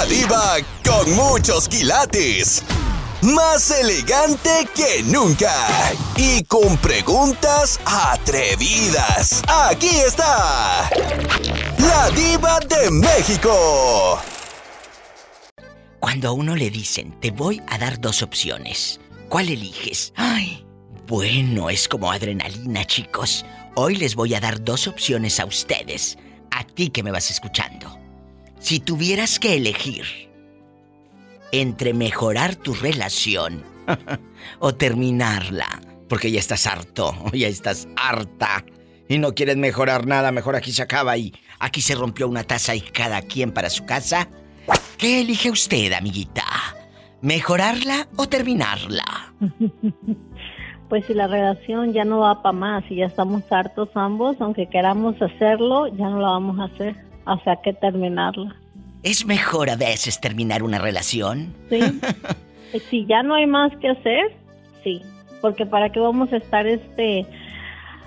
La diva con muchos quilates. Más elegante que nunca. Y con preguntas atrevidas. Aquí está. La diva de México. Cuando a uno le dicen, te voy a dar dos opciones, ¿cuál eliges? Ay, bueno, es como adrenalina, chicos. Hoy les voy a dar dos opciones a ustedes, a ti que me vas escuchando. Si tuvieras que elegir entre mejorar tu relación o terminarla, porque ya estás harto, ya estás harta y no quieres mejorar nada, mejor aquí se acaba y aquí se rompió una taza y cada quien para su casa. ¿Qué elige usted, amiguita? ¿Mejorarla o terminarla? Pues si la relación ya no va para más y ya estamos hartos ambos, aunque queramos hacerlo, ya no la vamos a hacer. O sea, que terminarla. ¿Es mejor a veces terminar una relación? Sí. si ya no hay más que hacer, sí. Porque para qué vamos a estar este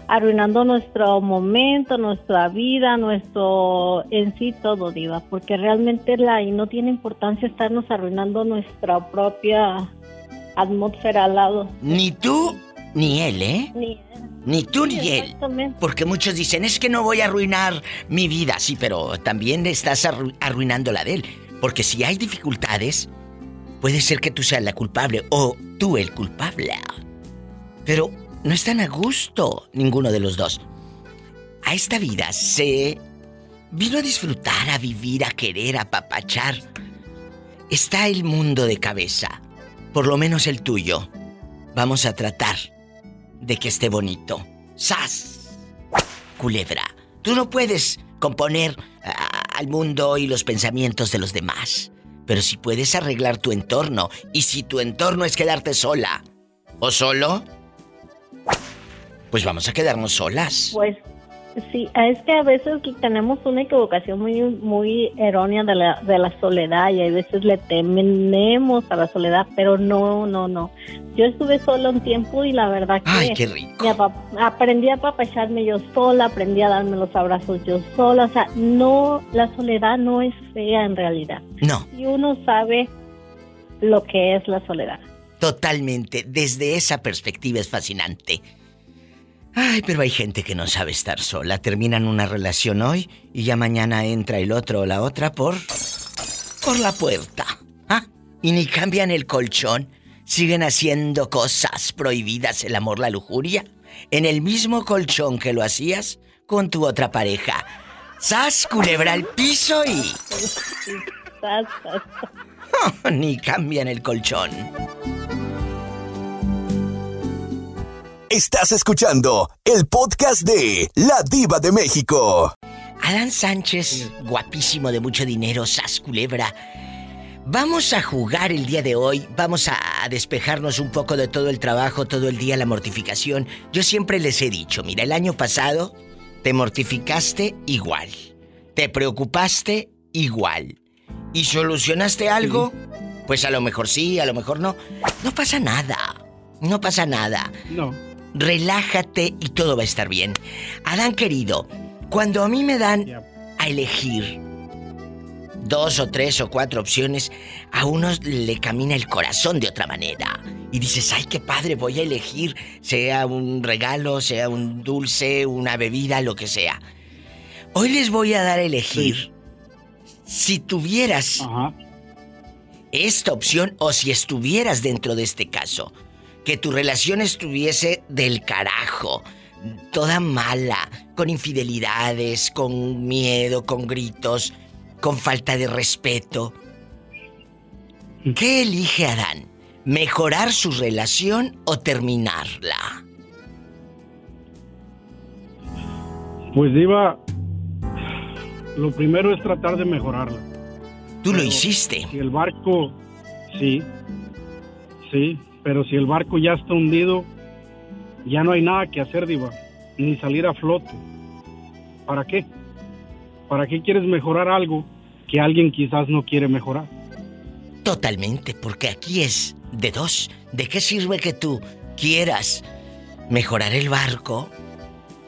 arruinando nuestro momento, nuestra vida, nuestro en sí todo, diva, porque realmente la y no tiene importancia estarnos arruinando nuestra propia atmósfera al lado. Ni tú ni él, ¿eh? Ni Ni tú ni él. Porque muchos dicen, es que no voy a arruinar mi vida. Sí, pero también estás arruinando la de él. Porque si hay dificultades, puede ser que tú seas la culpable o tú el culpable. Pero no están a gusto ninguno de los dos. A esta vida se vino a disfrutar, a vivir, a querer, a papachar. Está el mundo de cabeza, por lo menos el tuyo. Vamos a tratar de que esté bonito. ¡Sas! Culebra, tú no puedes componer al mundo y los pensamientos de los demás. Pero si puedes arreglar tu entorno, y si tu entorno es quedarte sola o solo, pues vamos a quedarnos solas. Pues sí, es que a veces tenemos una equivocación muy muy errónea de la, de la soledad y a veces le tememos a la soledad, pero no, no, no. Yo estuve sola un tiempo y la verdad que Ay, qué rico. aprendí a papacharme yo sola, aprendí a darme los abrazos yo sola, o sea, no, la soledad no es fea en realidad. No. Y uno sabe lo que es la soledad. Totalmente, desde esa perspectiva es fascinante. Ay, pero hay gente que no sabe estar sola. Terminan una relación hoy y ya mañana entra el otro o la otra por. por la puerta. ¿Ah? Y ni cambian el colchón. Siguen haciendo cosas prohibidas, el amor, la lujuria. En el mismo colchón que lo hacías con tu otra pareja. ¡Sas, culebra al piso y. ni cambian el colchón. Estás escuchando el podcast de La Diva de México. Adán Sánchez, guapísimo de mucho dinero, sas culebra. Vamos a jugar el día de hoy, vamos a despejarnos un poco de todo el trabajo, todo el día, la mortificación. Yo siempre les he dicho, mira, el año pasado te mortificaste igual, te preocupaste igual. ¿Y solucionaste algo? Pues a lo mejor sí, a lo mejor no. No pasa nada, no pasa nada. No relájate y todo va a estar bien. Adán querido, cuando a mí me dan a elegir dos o tres o cuatro opciones, a uno le camina el corazón de otra manera. Y dices, ay, qué padre, voy a elegir, sea un regalo, sea un dulce, una bebida, lo que sea. Hoy les voy a dar a elegir si tuvieras esta opción o si estuvieras dentro de este caso que tu relación estuviese del carajo, toda mala, con infidelidades, con miedo, con gritos, con falta de respeto. ¿Qué elige Adán? ¿Mejorar su relación o terminarla? Pues Diva, lo primero es tratar de mejorarla. ¿Tú lo hiciste? Si el barco, sí, sí, pero si el barco ya está hundido, ya no hay nada que hacer, Diva, ni salir a flote. ¿Para qué? ¿Para qué quieres mejorar algo que alguien quizás no quiere mejorar? Totalmente, porque aquí es de dos. ¿De qué sirve que tú quieras mejorar el barco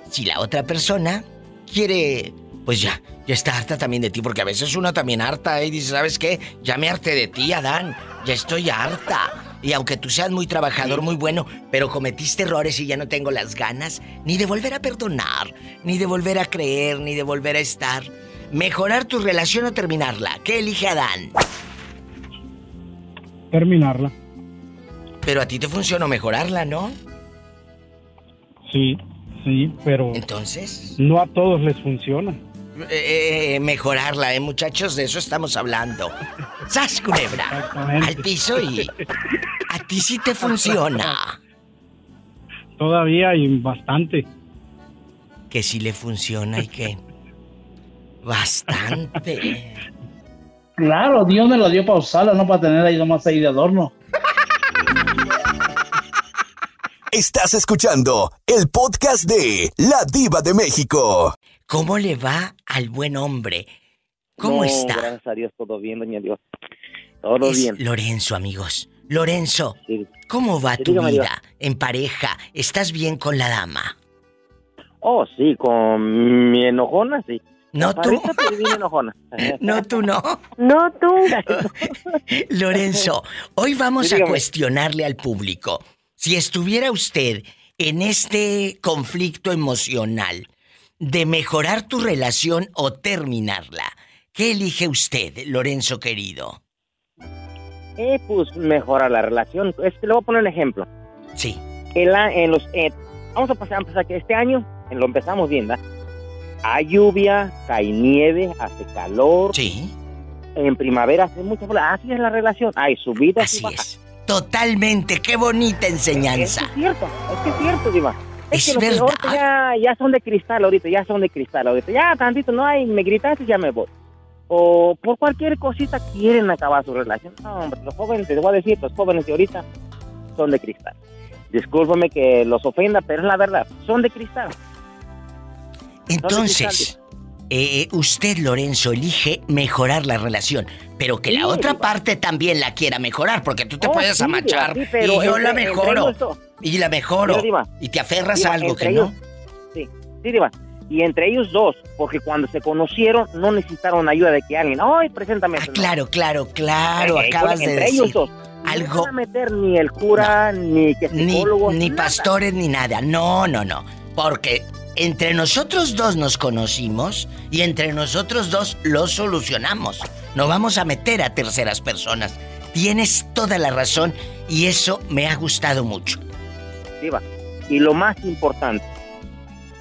si la otra persona quiere, pues ya, Ya está harta también de ti, porque a veces uno también harta ¿eh? y dice, ¿sabes qué? Ya me harté de ti, Adán. Ya estoy harta. Y aunque tú seas muy trabajador, muy bueno, pero cometiste errores y ya no tengo las ganas ni de volver a perdonar, ni de volver a creer, ni de volver a estar. Mejorar tu relación o terminarla. ¿Qué elige Adán? Terminarla. Pero a ti te funcionó mejorarla, ¿no? Sí, sí, pero... Entonces... No a todos les funciona. Eh, mejorarla, ¿eh, muchachos? De eso estamos hablando. ¡Sas, culebra! Al piso y... A ti sí te funciona. Todavía hay bastante. Que sí le funciona y que... Bastante. Claro, Dios me lo dio para usarla, no para tener ahí nomás ahí de adorno. Estás escuchando el podcast de La Diva de México. ¿Cómo le va al buen hombre? ¿Cómo está? Gracias a Dios, todo bien, doña Dios. Todo bien. Lorenzo, amigos. Lorenzo, ¿cómo va tu vida en pareja? ¿Estás bien con la dama? Oh, sí, con mi enojona, sí. No tú. no tú no. No tú. Lorenzo, hoy vamos a cuestionarle al público. Si estuviera usted en este conflicto emocional de mejorar tu relación o terminarla, ¿qué elige usted, Lorenzo querido? Eh, pues mejorar la relación. Este, le voy a poner un ejemplo. Sí. en los, eh, vamos a pasar, a empezar que este año lo empezamos bien, ¿verdad? Hay lluvia, cae nieve, hace calor. Sí. En primavera hace mucha Así es la relación. Hay subidas Así es. Totalmente. Qué bonita enseñanza. Es, cierto. Es que es cierto, Diva. Es, que verdad. Ya, ya son de cristal ahorita, ya son de cristal ahorita. Ya tantito no hay, me gritaste ya me voy. O por cualquier cosita quieren acabar su relación. No, hombre, los jóvenes, te voy a decir, los jóvenes de ahorita son de cristal. Discúlpame que los ofenda, pero es la verdad, son de cristal. Entonces, eh, usted, Lorenzo, elige mejorar la relación, pero que la otra parte también la quiera mejorar, porque tú te oh, puedes amachar y yo la mejoro. y la mejoro. y te aferras a algo que no. Sí, sí, Diva. Y entre ellos dos, porque cuando se conocieron no necesitaron ayuda de que alguien, ¡ay, preséntame! Ah, claro, claro, claro, eh, acabas de entre ellos dos. Algo. No van a meter ni el cura, ni que. Ni, ni pastores, ni nada. No, no, no. Porque entre nosotros dos nos conocimos y entre nosotros dos lo solucionamos. No vamos a meter a terceras personas. Tienes toda la razón y eso me ha gustado mucho. Diva, y lo más importante,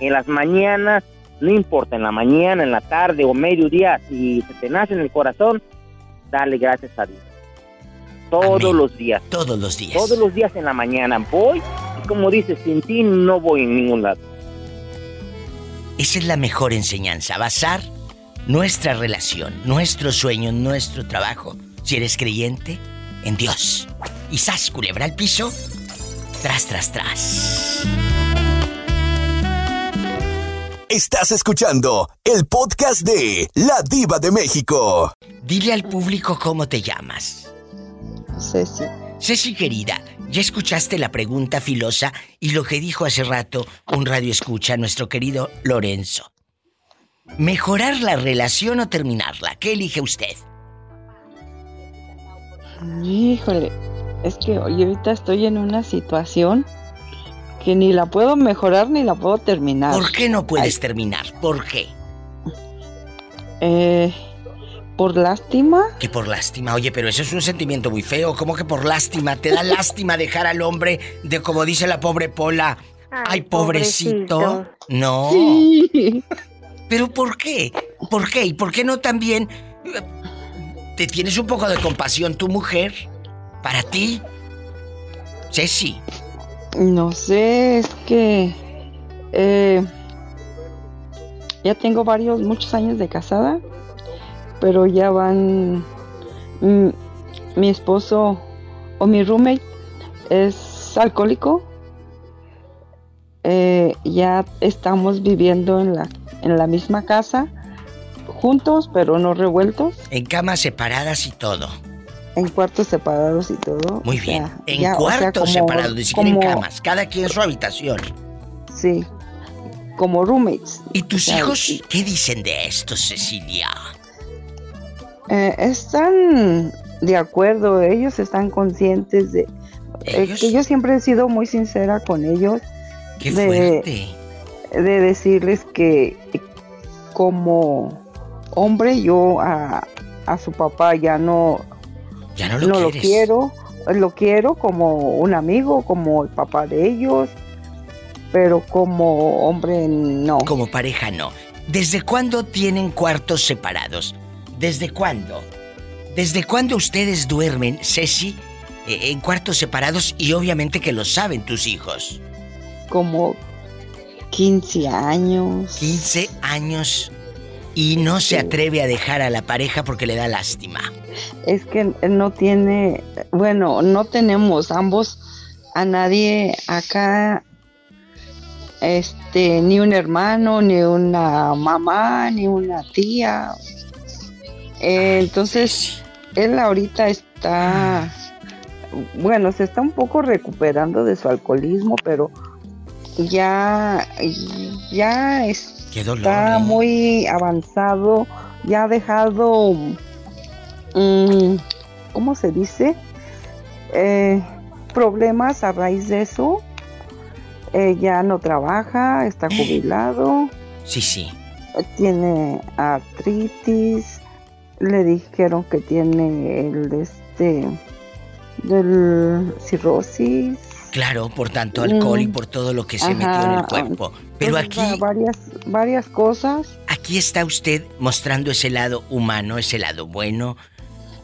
en las mañanas, no importa, en la mañana, en la tarde o mediodía, si se te nace en el corazón, dale gracias a Dios. Todos los días. Todos los días. Todos los días en la mañana. Voy, y como dices, sin ti no voy en ningún lado. Esa es la mejor enseñanza, basar nuestra relación, nuestro sueño, nuestro trabajo, si eres creyente, en Dios. Y sas, culebra al piso, tras, tras, tras. Estás escuchando el podcast de La Diva de México. Dile al público cómo te llamas. Ceci. Ceci querida, ya escuchaste la pregunta filosa y lo que dijo hace rato un radio escucha nuestro querido Lorenzo. ¿Mejorar la relación o terminarla? ¿Qué elige usted? Híjole, es que hoy ahorita estoy en una situación que ni la puedo mejorar ni la puedo terminar. ¿Por qué no puedes terminar? ¿Por qué? Eh, ¿Por lástima? Que por lástima. Oye, pero eso es un sentimiento muy feo. ¿Cómo que por lástima? ¿Te da lástima dejar al hombre de como dice la pobre Pola? Ay, pobrecito. No. ¿Pero por qué? ¿Por qué? ¿Y por qué no también eh, te tienes un poco de compasión tu mujer? Para ti. Ceci. No sé, es que... Eh, ya tengo varios, muchos años de casada pero ya van mm, mi esposo o mi roommate es alcohólico. Eh, ya estamos viviendo en la, en la misma casa, juntos pero no revueltos. En camas separadas y todo. En cuartos separados y todo. Muy bien. en cuartos separados, ni siquiera en camas. Cada quien en su habitación. Sí. como roommates. ¿Y tus hijos qué dicen de esto, Cecilia? Eh, están de acuerdo, ellos están conscientes de eh, que yo siempre he sido muy sincera con ellos. Qué fuerte. De decirles que como hombre yo a, su papá ya no, ya no, lo, quiero, lo quiero como un amigo, como el papá de ellos, pero como hombre no. Como pareja no. ¿Desde cuándo tienen cuartos separados? ¿Desde cuándo? ¿Desde cuándo ustedes duermen, Ceci, eh, en cuartos separados y obviamente que lo saben tus hijos? Como 15 años. 15 años y no se atreve a dejar a la pareja porque le da lástima. Es que no tiene, bueno, no tenemos ambos a nadie acá, este, ni un hermano, ni una mamá, ni una tía. Entonces, él ahorita está, bueno, se está un poco recuperando de su alcoholismo, pero ya, ya está muy avanzado, ya ha dejado, mm, ¿cómo se dice? Eh, problemas a raíz de eso. Eh, ya no trabaja, está jubilado. Sí, sí. Tiene artritis, le dijeron que tiene el este del cirrosis. Claro, por tanto alcohol y mm. por todo lo que se metió en el cuerpo. Pero aquí varias varias cosas. Aquí está usted mostrando ese lado humano, ese lado bueno.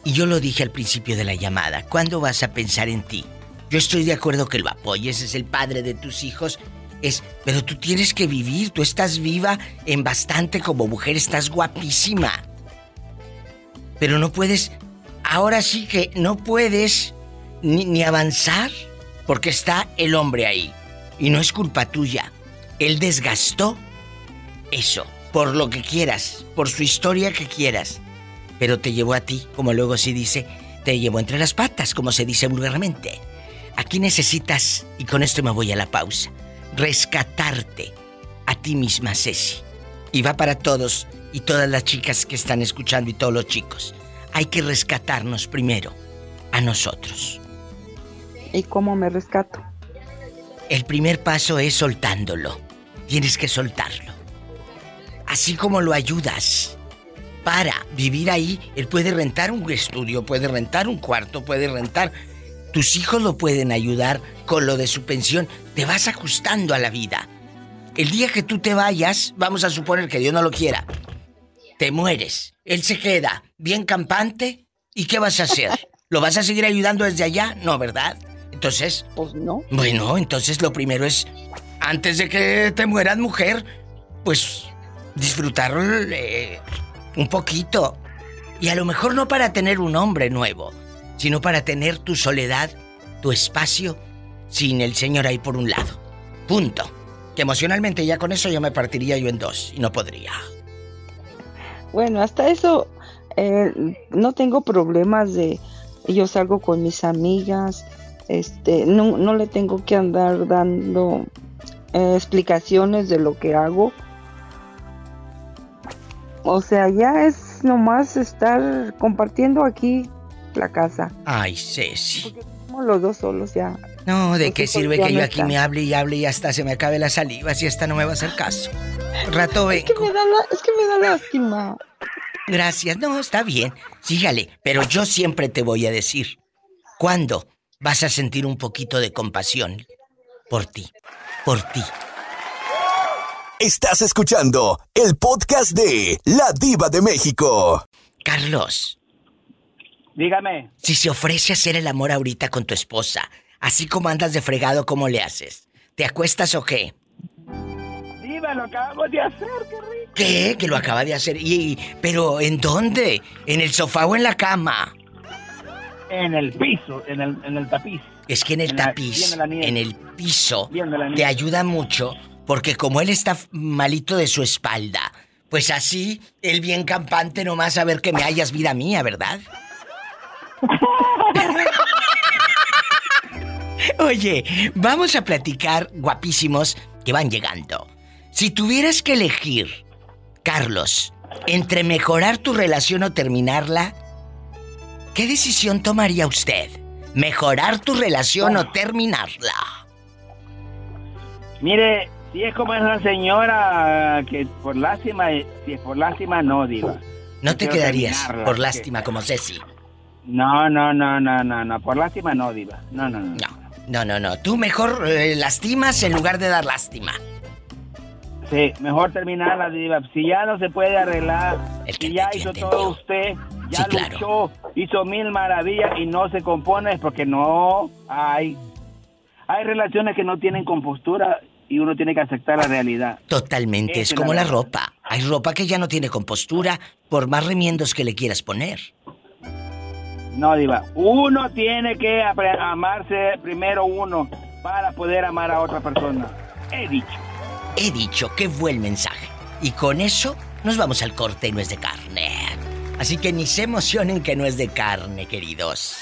Y yo lo dije al principio de la llamada, ¿cuándo vas a pensar en ti? Yo estoy de acuerdo que lo apoyes, es el padre de tus hijos, es, pero tú tienes que vivir, tú estás viva en bastante como mujer, estás guapísima. Pero no puedes, ahora sí que no puedes ni, avanzar porque está el hombre ahí. Y no es culpa tuya. Él desgastó eso, por lo que quieras, por su historia que quieras. Pero te llevó a ti, como luego se dice, te llevó entre las patas, como se dice vulgarmente. Aquí necesitas, y con esto me voy a la pausa, rescatarte a ti misma, Ceci. Y va para todos y todas las chicas que están escuchando y todos los chicos. Hay que rescatarnos primero a nosotros. ¿Y cómo me rescato? El primer paso es soltándolo. Tienes que soltarlo. Así como lo ayudas para vivir ahí, él puede rentar un estudio, puede rentar un cuarto, puede rentar... Tus hijos lo pueden ayudar con lo de su pensión. Te vas ajustando a la vida. El día que tú te vayas, vamos a suponer que Dios no lo quiera, te mueres. Él se queda bien campante. ¿Y qué vas a hacer? ¿Lo vas a seguir ayudando desde allá? No, ¿verdad? Entonces... Pues no. Bueno, entonces lo primero es, antes de que te mueras mujer, pues disfrutar eh, un poquito. Y a lo mejor no para tener un hombre nuevo, sino para tener tu soledad, tu espacio, sin el Señor ahí por un lado. Punto. Que emocionalmente ya con eso yo me partiría yo en dos y no podría. Bueno, hasta eso eh, no tengo problemas de yo salgo con mis amigas, este, no, no le tengo que andar dando eh, explicaciones de lo que hago. O sea, ya es nomás estar compartiendo aquí la casa. Ay, Ceci. Porque somos los dos solos ya. No, ¿de qué sirve que yo aquí me hable y hable y hasta se me acabe la saliva si esta no me va a hacer caso? Rato vengo. Es que me da, es que me da lástima. Gracias, no, está bien. Sígale, pero yo siempre te voy a decir, ¿cuándo vas a sentir un poquito de compasión por ti? Por ti. Estás escuchando el podcast de La Diva de México. Carlos. Dígame. Si se ofrece hacer el amor ahorita con tu esposa, así como andas de fregado, ¿cómo le haces? ¿Te acuestas o qué? Diva, lo acabamos de hacer, qué rico. ¿Qué? Que lo acaba de hacer. Y, ¿Pero en dónde? ¿En el sofá o en la cama? En el piso, en el, en el tapiz. Es que en el tapiz, en el piso, te ayuda mucho porque como él está malito de su espalda, pues así, él bien campante nomás a ver que me hayas vida mía, ¿verdad? Oye, vamos a platicar, guapísimos, que van llegando. Si tuvieras que elegir, Carlos, entre mejorar tu relación o terminarla, ¿qué decisión tomaría usted? ¿Mejorar tu relación o terminarla? Mire, si es como esa señora que por lástima, si es por lástima, no, diga. ¿No te quedarías por lástima como Ceci? No, no, no, no, no, no, por lástima no, Diva. No, no, no. No, no, no, Tú mejor eh, lastimas en lugar de dar lástima. Sí, mejor terminarla, Diva. Si ya no se puede arreglar, si ya hizo todo usted, ya luchó, hizo mil maravillas y no se compone, es porque no hay. Hay relaciones que no tienen compostura y uno tiene que aceptar la realidad. Totalmente, es, como la, ropa. Hay ropa que ya no tiene compostura por más remiendos que le quieras poner. No, Diva. Uno tiene que amarse primero uno para poder amar a otra persona. He dicho. He dicho, qué buen mensaje. Y con eso nos vamos al corte y no es de carne. Así que ni se emocionen que no es de carne, queridos.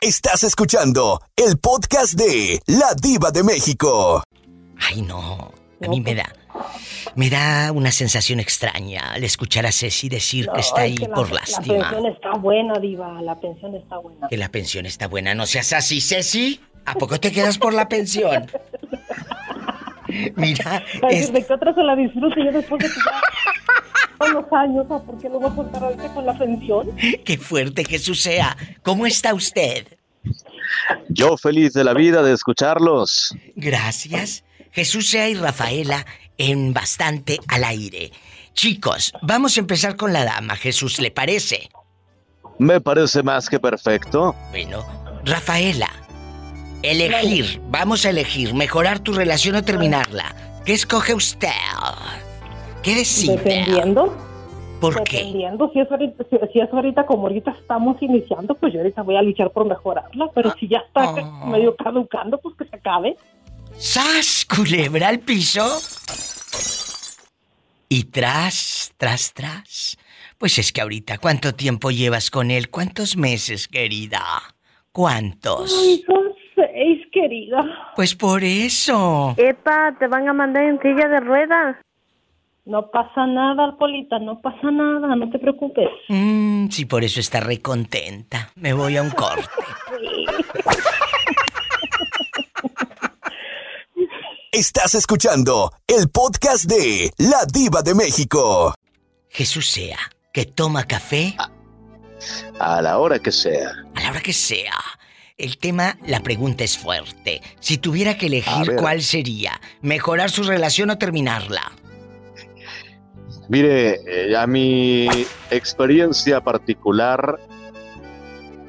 Estás escuchando el podcast de La Diva de México. Ay, no. A mí me da. Me da una sensación extraña al escuchar a Ceci decir que está ahí por lástima. La pensión está buena, Diva. La pensión está buena. Que la pensión está buena. No seas así, Ceci. ¿A poco te quedas por la pensión? Mira. Es... De que otra se la disfrute yo después de que ya los años, ¿por qué no voy a contar ahorita con la pensión? Qué fuerte Jesús sea. ¿Cómo está usted? Yo feliz de la vida de escucharlos. Gracias. Jesús sea y Rafaela en bastante al aire. Chicos, vamos a empezar con la dama. Jesús, ¿le parece? Me parece más que perfecto. Bueno, Rafaela, elegir, vamos a elegir, mejorar tu relación o terminarla. ¿Qué escoge usted? ¿Qué decide? Dependiendo. ¿Por qué? Dependiendo, si es, ahorita, si, es ahorita como ahorita estamos iniciando, pues yo ahorita voy a luchar por mejorarla, pero si ya está ah. medio caducando, pues que se acabe. ¡Sas! Culebra al piso. Y tras, tras, tras. Pues es que ahorita, ¿cuánto tiempo llevas con él? ¿Cuántos meses, querida? ¿Cuántos? Seis, querida. Pues por eso. Epa, te van a mandar en silla de ruedas. No pasa nada, Alpolita, no pasa nada, no te preocupes. Mmm, sí, por eso está recontenta. Me voy a un corte. Estás escuchando el podcast de La Diva de México. Jesús sea, que toma café. A, la hora que sea. A la hora que sea. El tema, la pregunta es fuerte. Si tuviera que elegir, ¿cuál sería? ¿Mejorar su relación o terminarla? Mire, eh, a mi experiencia particular,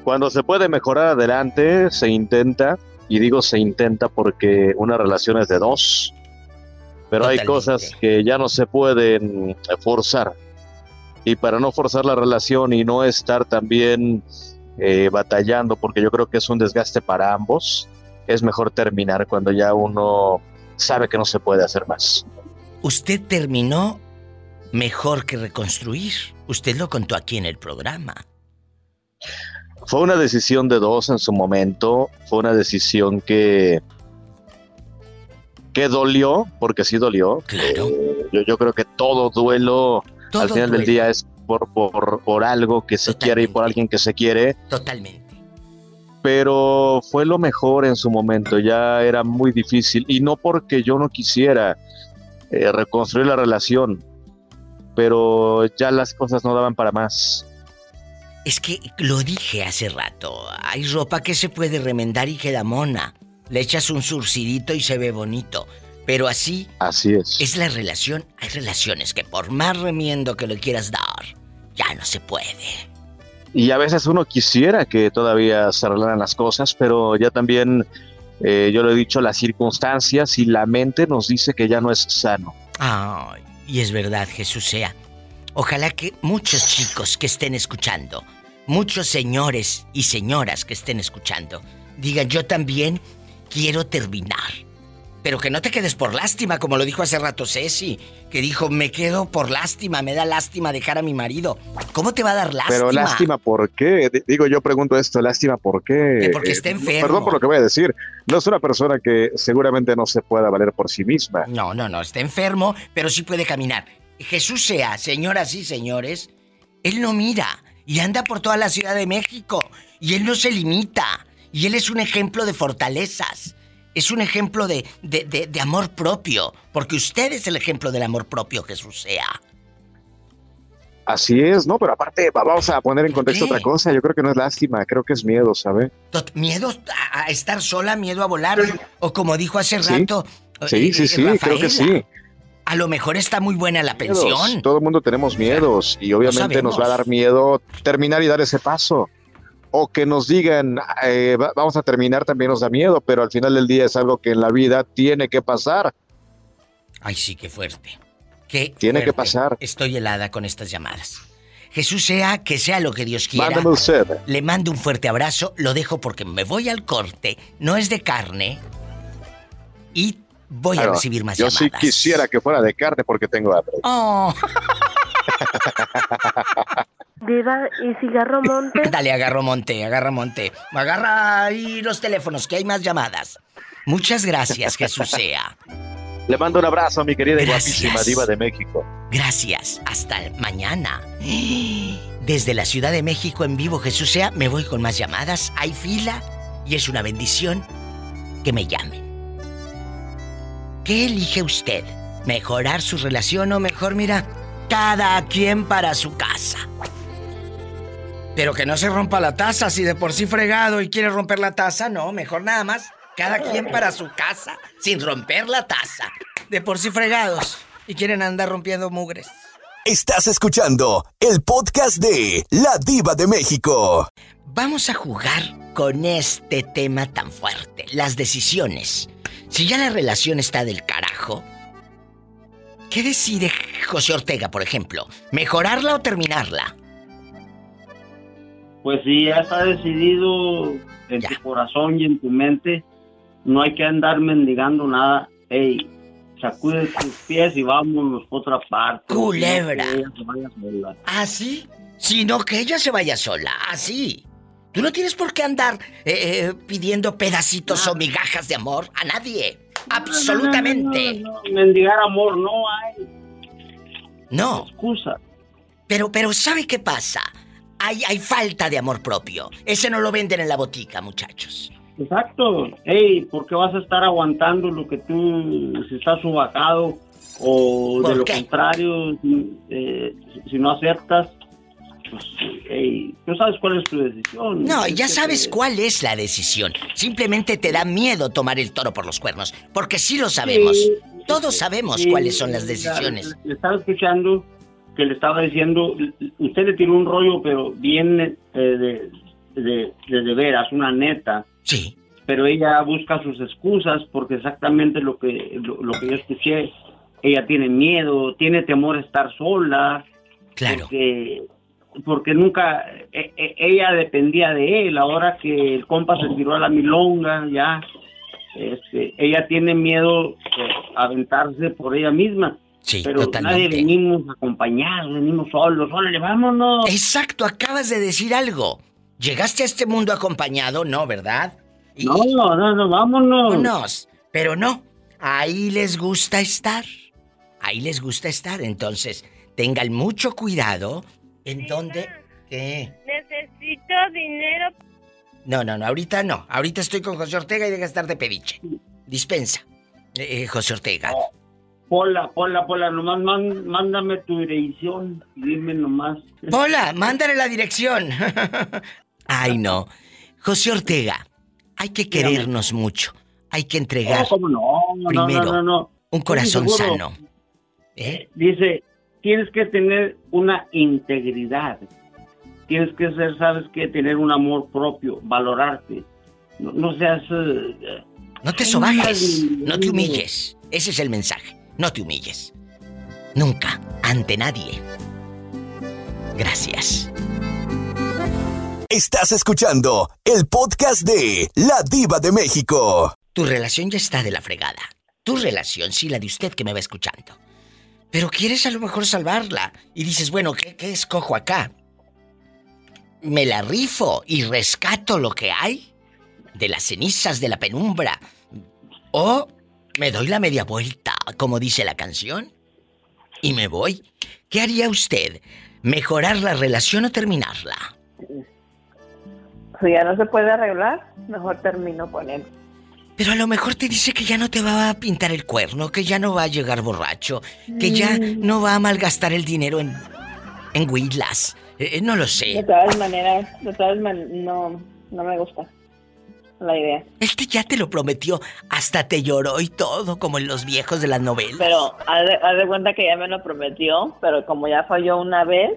cuando se puede mejorar adelante, se intenta y digo se intenta porque una relación es de dos, pero hay cosas que ya no se pueden forzar. Y para no forzar la relación y no estar también eh, batallando, porque yo creo que es un desgaste para ambos, es mejor terminar cuando ya uno sabe que no se puede hacer más. Usted terminó mejor que reconstruir. Usted lo contó aquí en el programa. Fue una decisión de dos en su momento, fue una decisión que que dolió, porque sí dolió. Claro. yo, yo, creo que todo duelo al final del día es por, por, por algo que se quiere y por alguien que se quiere. Totalmente. Pero fue lo mejor en su momento, ya era muy difícil. Y no porque yo no quisiera eh, reconstruir la relación, pero ya las cosas no daban para más. Es que lo dije hace rato, hay ropa que se puede remendar y queda mona. Le echas un surcidito y se ve bonito. Pero así. Así es. Es la relación. Hay relaciones que por más remiendo que le quieras dar, ya no se puede. Y a veces uno quisiera que todavía se arreglaran las cosas, pero ya también, eh, yo lo he dicho, las circunstancias y la mente nos dice que ya no es sano. Ay, y es verdad, Jesús sea. Ojalá que muchos chicos que estén escuchando, muchos señores y señoras que estén escuchando, digan yo también quiero terminar. Pero que no te quedes por lástima, como lo dijo hace rato Ceci, que dijo, me quedo por lástima, me da lástima dejar a mi marido. ¿Cómo te va a dar lástima? Pero lástima, ¿por qué? Digo, yo pregunto esto, lástima, ¿por qué? porque está enfermo. Perdón por lo que voy a decir. No es una persona que seguramente no se pueda valer por sí misma. No, no, no, está enfermo, pero sí puede caminar. Jesús sea, señoras y señores, él no mira y anda por toda la Ciudad de México y él no se limita. Y él es un ejemplo de fortalezas es un ejemplo de, de, amor propio, porque usted es el ejemplo del amor propio, Jesús sea. Así es, ¿no? Pero aparte, vamos a poner en contexto otra cosa. Yo creo que no es lástima, creo que es miedo, ¿sabe? ¿Miedo a estar sola, miedo a volar? O como dijo hace rato. Sí, sí, sí, creo que sí. A lo mejor está muy buena la pensión. Todo el mundo tenemos miedos y obviamente nos va a dar miedo terminar y dar ese paso o que nos digan, eh, vamos a terminar, también nos da miedo, pero al final del día es algo que en la vida tiene que pasar. Ay, sí, qué fuerte. Qué tiene que pasar. Estoy helada con estas llamadas. Jesús sea, que sea lo que Dios quiera. Le mando un fuerte abrazo, lo dejo porque me voy al corte, no es de carne, y voy a recibir más llamadas. Yo sí quisiera que fuera de carne porque tengo hambre. Oh. Diva, ¿y si agarro monte? Dale, agarro monte, agarra monte. Agarra ahí los teléfonos, que hay más llamadas. Muchas gracias, Jesús sea. Le mando un abrazo a mi querida y guapísima diva de México. Gracias, hasta mañana. Desde la Ciudad de México en vivo, Jesús sea, me voy con más llamadas. Hay fila y es una bendición que me llamen. ¿Qué elige usted? ¿Mejorar su relación o mejor, mira, cada quien para su casa? Pero que no se rompa la taza, si de por sí fregado y quiere romper la taza, no, mejor nada más. Cada quien para su casa, sin romper la taza. De por sí fregados y quieren andar rompiendo mugres. Estás escuchando el podcast de La Diva de México. Vamos a jugar con este tema tan fuerte, las decisiones. Si ya la relación está del carajo, ¿qué decide José Ortega, por ejemplo? ¿Mejorarla o terminarla? pues si ya está decidido en tu corazón y en tu mente, no hay que andar mendigando nada. Ey, sacude tus pies y vámonos a otra parte. Culebra. ¿Así? ¿Ah, Sino que ella se vaya sola. Así. Tú no tienes por qué andar eh, eh, pidiendo pedacitos o migajas de amor a nadie. Absolutamente. No, mendigar amor no hay. No. Excusa. Pero, pero, ¿sabe qué pasa? hay, hay falta de amor propio. Ese no lo venden en la botica, muchachos. Exacto. Hey, ¿por qué vas a estar aguantando lo que tú, si estás subacado o de lo contrario, eh, si no aceptas? Pues, hey, tú sabes cuál es tu decisión. No, ya sabes cuál es la decisión. Simplemente te da miedo tomar el toro por los cuernos, porque sí lo sabemos. Todos sabemos cuáles son las decisiones. Estaba escuchando que le estaba diciendo, usted le tiró un rollo, pero bien eh, de, de, de, veras, una neta. Sí. Pero ella busca sus excusas porque exactamente lo que, lo, que yo escuché, ella tiene miedo, tiene temor a estar sola. Claro. Porque, porque nunca, e, e, ella dependía de él, ahora que el compa se tiró a la milonga, ya, este, ella tiene miedo a aventarse por ella misma. Sí, pero nadie venimos acompañados, venimos solos, órale, vámonos. Exacto, acabas de decir algo. ¿Llegaste a este mundo acompañado? No, ¿verdad? No, no, no, vámonos. Vámonos. Pero no, ahí les gusta estar. Ahí les gusta estar. Entonces, tengan mucho cuidado en donde... ¿Qué? Necesito dinero. No, no, no, ahorita no. Ahorita estoy con José Ortega y deja estar de pediche. Dispensa. Eh, eh, José Ortega. Pola, Pola, Pola, nomás mándame tu dirección dime nomás. Pola, mándale la dirección. Ay, no. José Ortega, hay que querernos mucho. Hay que entregar. No, no? Primero, no, un corazón sano. ¿Eh? Dice, tienes que tener una integridad. Tienes que ser, sabes que tener un amor propio, valorarte. No, seas. Eh, no te sobajes, no te humilles. Ese es el mensaje. No te humilles. Nunca, ante nadie. Gracias. Estás escuchando el podcast de La Diva de México. Tu relación ya está de la fregada. tu relación, sí, la de usted que me va escuchando. Pero quieres a lo mejor salvarla y dices, bueno, ¿qué, qué escojo acá? ¿Me la rifo y rescato lo que hay de las cenizas de la penumbra? ¿O me doy la media vuelta, como dice la canción? Y me voy. ¿Qué haría usted? ¿Mejorar la relación o terminarla? Si ya no se puede arreglar, mejor termino con él. Pero a lo mejor te dice que ya no te va a pintar el cuerno, que ya no va a llegar borracho, que ya mm. no va a malgastar el dinero en, en huilas. Eh, eh, no lo sé. De todas maneras, de todas maneras, no, no me gusta la idea. Este ya te lo prometió, hasta te lloró y todo, como en los viejos de las novelas. Pero haz de, de cuenta que ya me lo prometió, pero como ya falló una vez,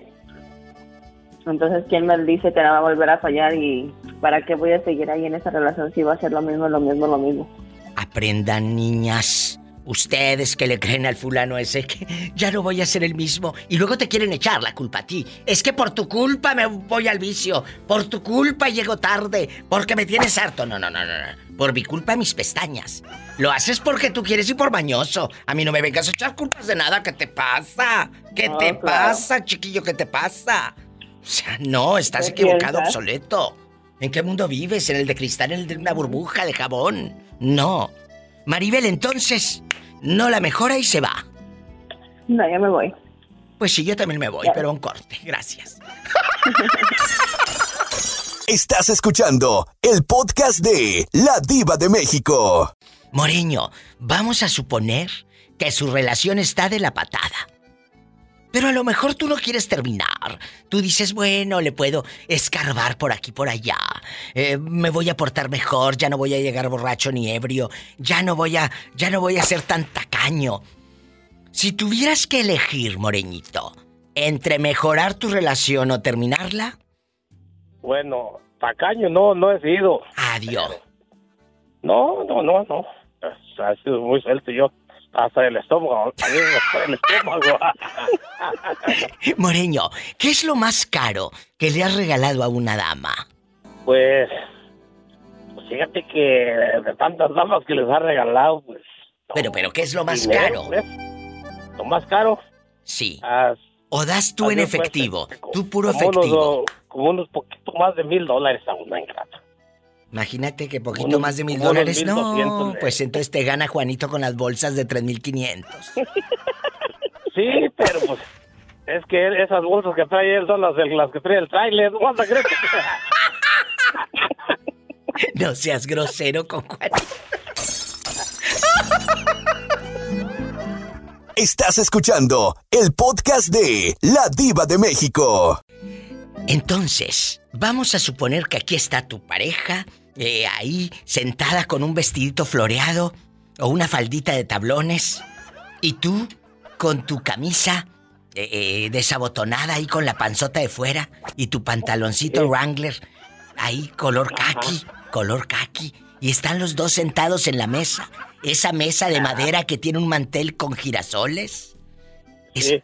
entonces, ¿quién me dice que no va a volver a fallar y para qué voy a seguir ahí en esa relación si va a ser lo mismo, lo mismo, lo mismo? Aprendan, niñas. Ustedes que le creen al fulano ese que ya no voy a ser el mismo y luego te quieren echar la culpa a ti. Es que por tu culpa me voy al vicio, por tu culpa llego tarde, porque me tienes harto. No, no, no, no. Por mi culpa mis pestañas. Lo haces porque tú quieres y por mañoso. A mí no me vengas a echar culpas de nada. ¿Qué te pasa? ¿Qué te pasa, chiquillo? ¿Qué te pasa? O sea, no, estás equivocado, obsoleto. ¿En qué mundo vives? ¿En el de cristal, en el de una burbuja de jabón? No. Maribel, entonces, no la mejora y se va. No, ya me voy. Pues sí, yo también me voy, pero un corte. Gracias. Estás escuchando el podcast de La Diva de México. Moreño, vamos a suponer que su relación está de la patada. Pero a lo mejor tú no quieres terminar. Tú dices, bueno, le puedo escarbar por aquí, por allá. Eh, me voy a portar mejor, ya no voy a llegar borracho ni ebrio. Ya no voy a, ya no voy a ser tan tacaño. Si tuvieras que elegir, Moreñito, entre mejorar tu relación o terminarla. Bueno, tacaño no, no he sido. Adiós. No, no, no, no. Ha sido muy suelto yo hasta el estómago, el estómago. Moreño, ¿qué es lo más caro que le has regalado a una dama? Pues, pues fíjate que de tantas damas que les ha regalado, pues... Pero, pero, ¿qué es lo más caro? ¿Lo más caro? Sí. o das tú en pues, efectivo, tú puro efectivo. como unos poquito más de mil dólares a una ingrata. Imagínate que poquito más de mil dólares. No, pues entonces te gana Juanito con las bolsas de 3.500. Sí, pero pues es que esas bolsas que trae él son las, las que trae el trailer. ¿Cuánto crees No seas grosero con Juanito. Estás escuchando el podcast de La Diva de México. Entonces, vamos a suponer que aquí está tu pareja eh, ahí sentada con un vestidito floreado o una faldita de tablones. Y tú con tu camisa eh, eh, desabotonada ahí con la panzota de fuera y tu pantaloncito Wrangler ahí color kaki, color kaki y están los dos sentados en la mesa, esa mesa de madera que tiene un mantel con girasoles. Y se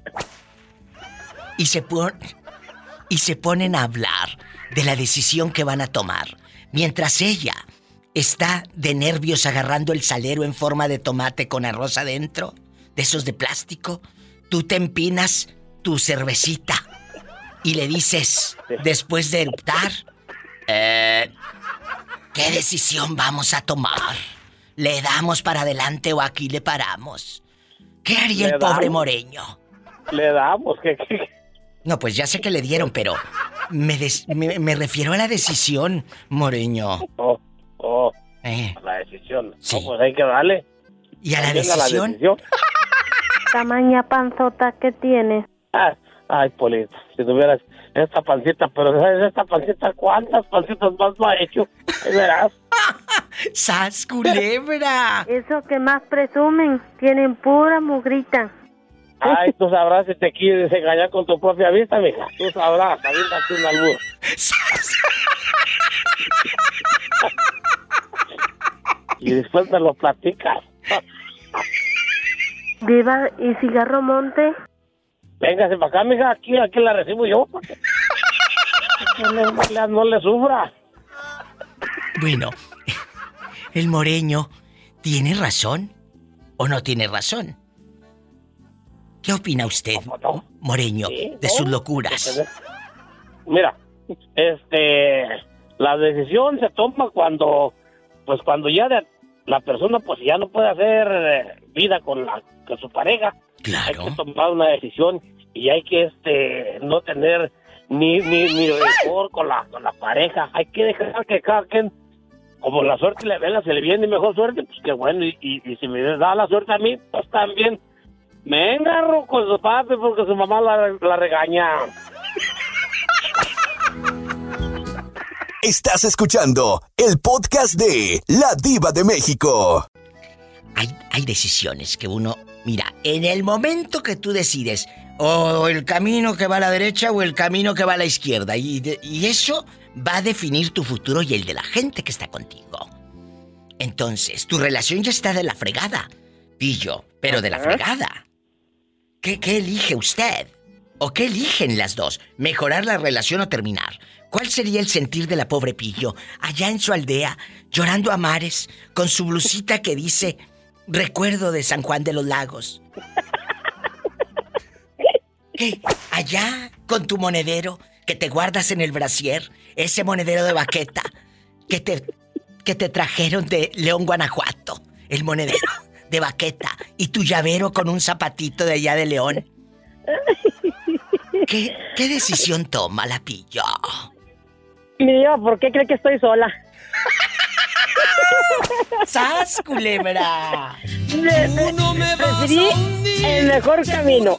y se ponen a hablar de la decisión que van a tomar. Mientras ella está de nervios agarrando el salero en forma de tomate con arroz adentro, de esos de plástico, tú te empinas tu cervecita y le dices, después de eruptar, eh, ¿qué decisión vamos a tomar? ¿Le damos para adelante o aquí le paramos? ¿Qué haría el pobre moreño? Le damos, ¿qué, qué, no, pues ya sé que le dieron, pero me, me, refiero a la decisión, Moreño. Oh, oh. Eh. A la decisión. Sí. pues hay que darle. ¿Y a la decisión? Tamaña panzota que tiene. Ah, ay, Polito, si tuvieras esta pancita, pero ¿sabes esta pancita cuántas pancitas más lo ha hecho? Verás. ¡Sas culebra! Eso que más presumen, tienen pura mugrita. Ay, tú sabrás si te quieres engañar con tu propia vista, mija. Tú sabrás, aviéntate un albur. y después me lo platicas. Viva y cigarro monte. Véngase para acá, mija. Aquí, aquí la recibo yo. No le, no le sufra. Bueno, el moreño tiene razón. ¿O no tiene razón? ¿Qué opina usted, Moreño, de sus locuras? Mira, este, la decisión se toma cuando, pues cuando ya la persona pues ya no puede hacer eh, vida con la con su pareja. Claro. Hay que tomar una decisión y hay que este no tener ni ni ni con la con la pareja. Hay que dejar que cada quien como la suerte le venga, se le viene mejor suerte, pues qué bueno. Y, y, si me da la suerte a mí, pues también me engarro con su papi porque su mamá la, la regaña. Estás escuchando el podcast de La Diva de México. Hay, hay decisiones que uno, mira, en el momento que tú decides, o el camino que va a la derecha o el camino que va a la izquierda, y, y eso va a definir tu futuro y el de la gente que está contigo. Entonces, tu relación ya está de la fregada, pillo, pero de la fregada. ¿Qué, ¿Qué elige usted? ¿O qué eligen las dos? ¿Mejorar la relación o terminar? ¿Cuál sería el sentir de la pobre Pillo allá en su aldea, llorando a mares, con su blusita que dice Recuerdo de San Juan de los Lagos? Allá con tu monedero que te guardas en el brasier, ese monedero de baqueta que te, que te trajeron de León, Guanajuato, el monedero de baqueta y tu llavero con un zapatito de allá de León. ¿Qué, qué decisión toma la pillo? Mi Dios, ¿por qué cree que estoy sola? ¡Sas, culebra! Preferí el mejor camino.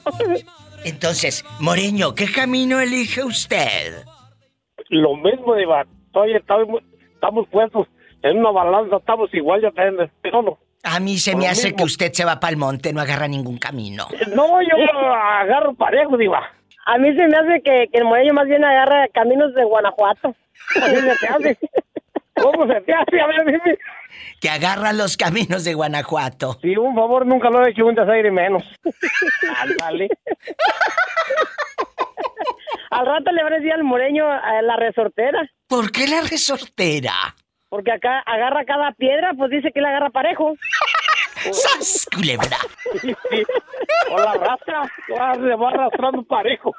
Entonces, Moreño, ¿qué camino elige usted? Lo mismo, Diva. Oye, estamos, estamos puestos en una balanza, estamos igual, ya tenemos. no. A mí se me hace que usted se va para el monte, no agarra ningún camino. No, yo agarro parejo, Diva. A mí se me hace que, que el Moreño más bien agarra caminos de Guanajuato. ¿Cómo se te hace? A ver, dime. Que agarra los caminos de Guanajuato. Sí, un favor, nunca lo he hecho un desaire menos. Ándale. Al rato le van a decir al moreño a la resortera. ¿Por qué la resortera? Porque acá agarra cada piedra, pues dice que la agarra parejo. ¡Sas, culebra! O la arrastra, se va arrastrando parejo.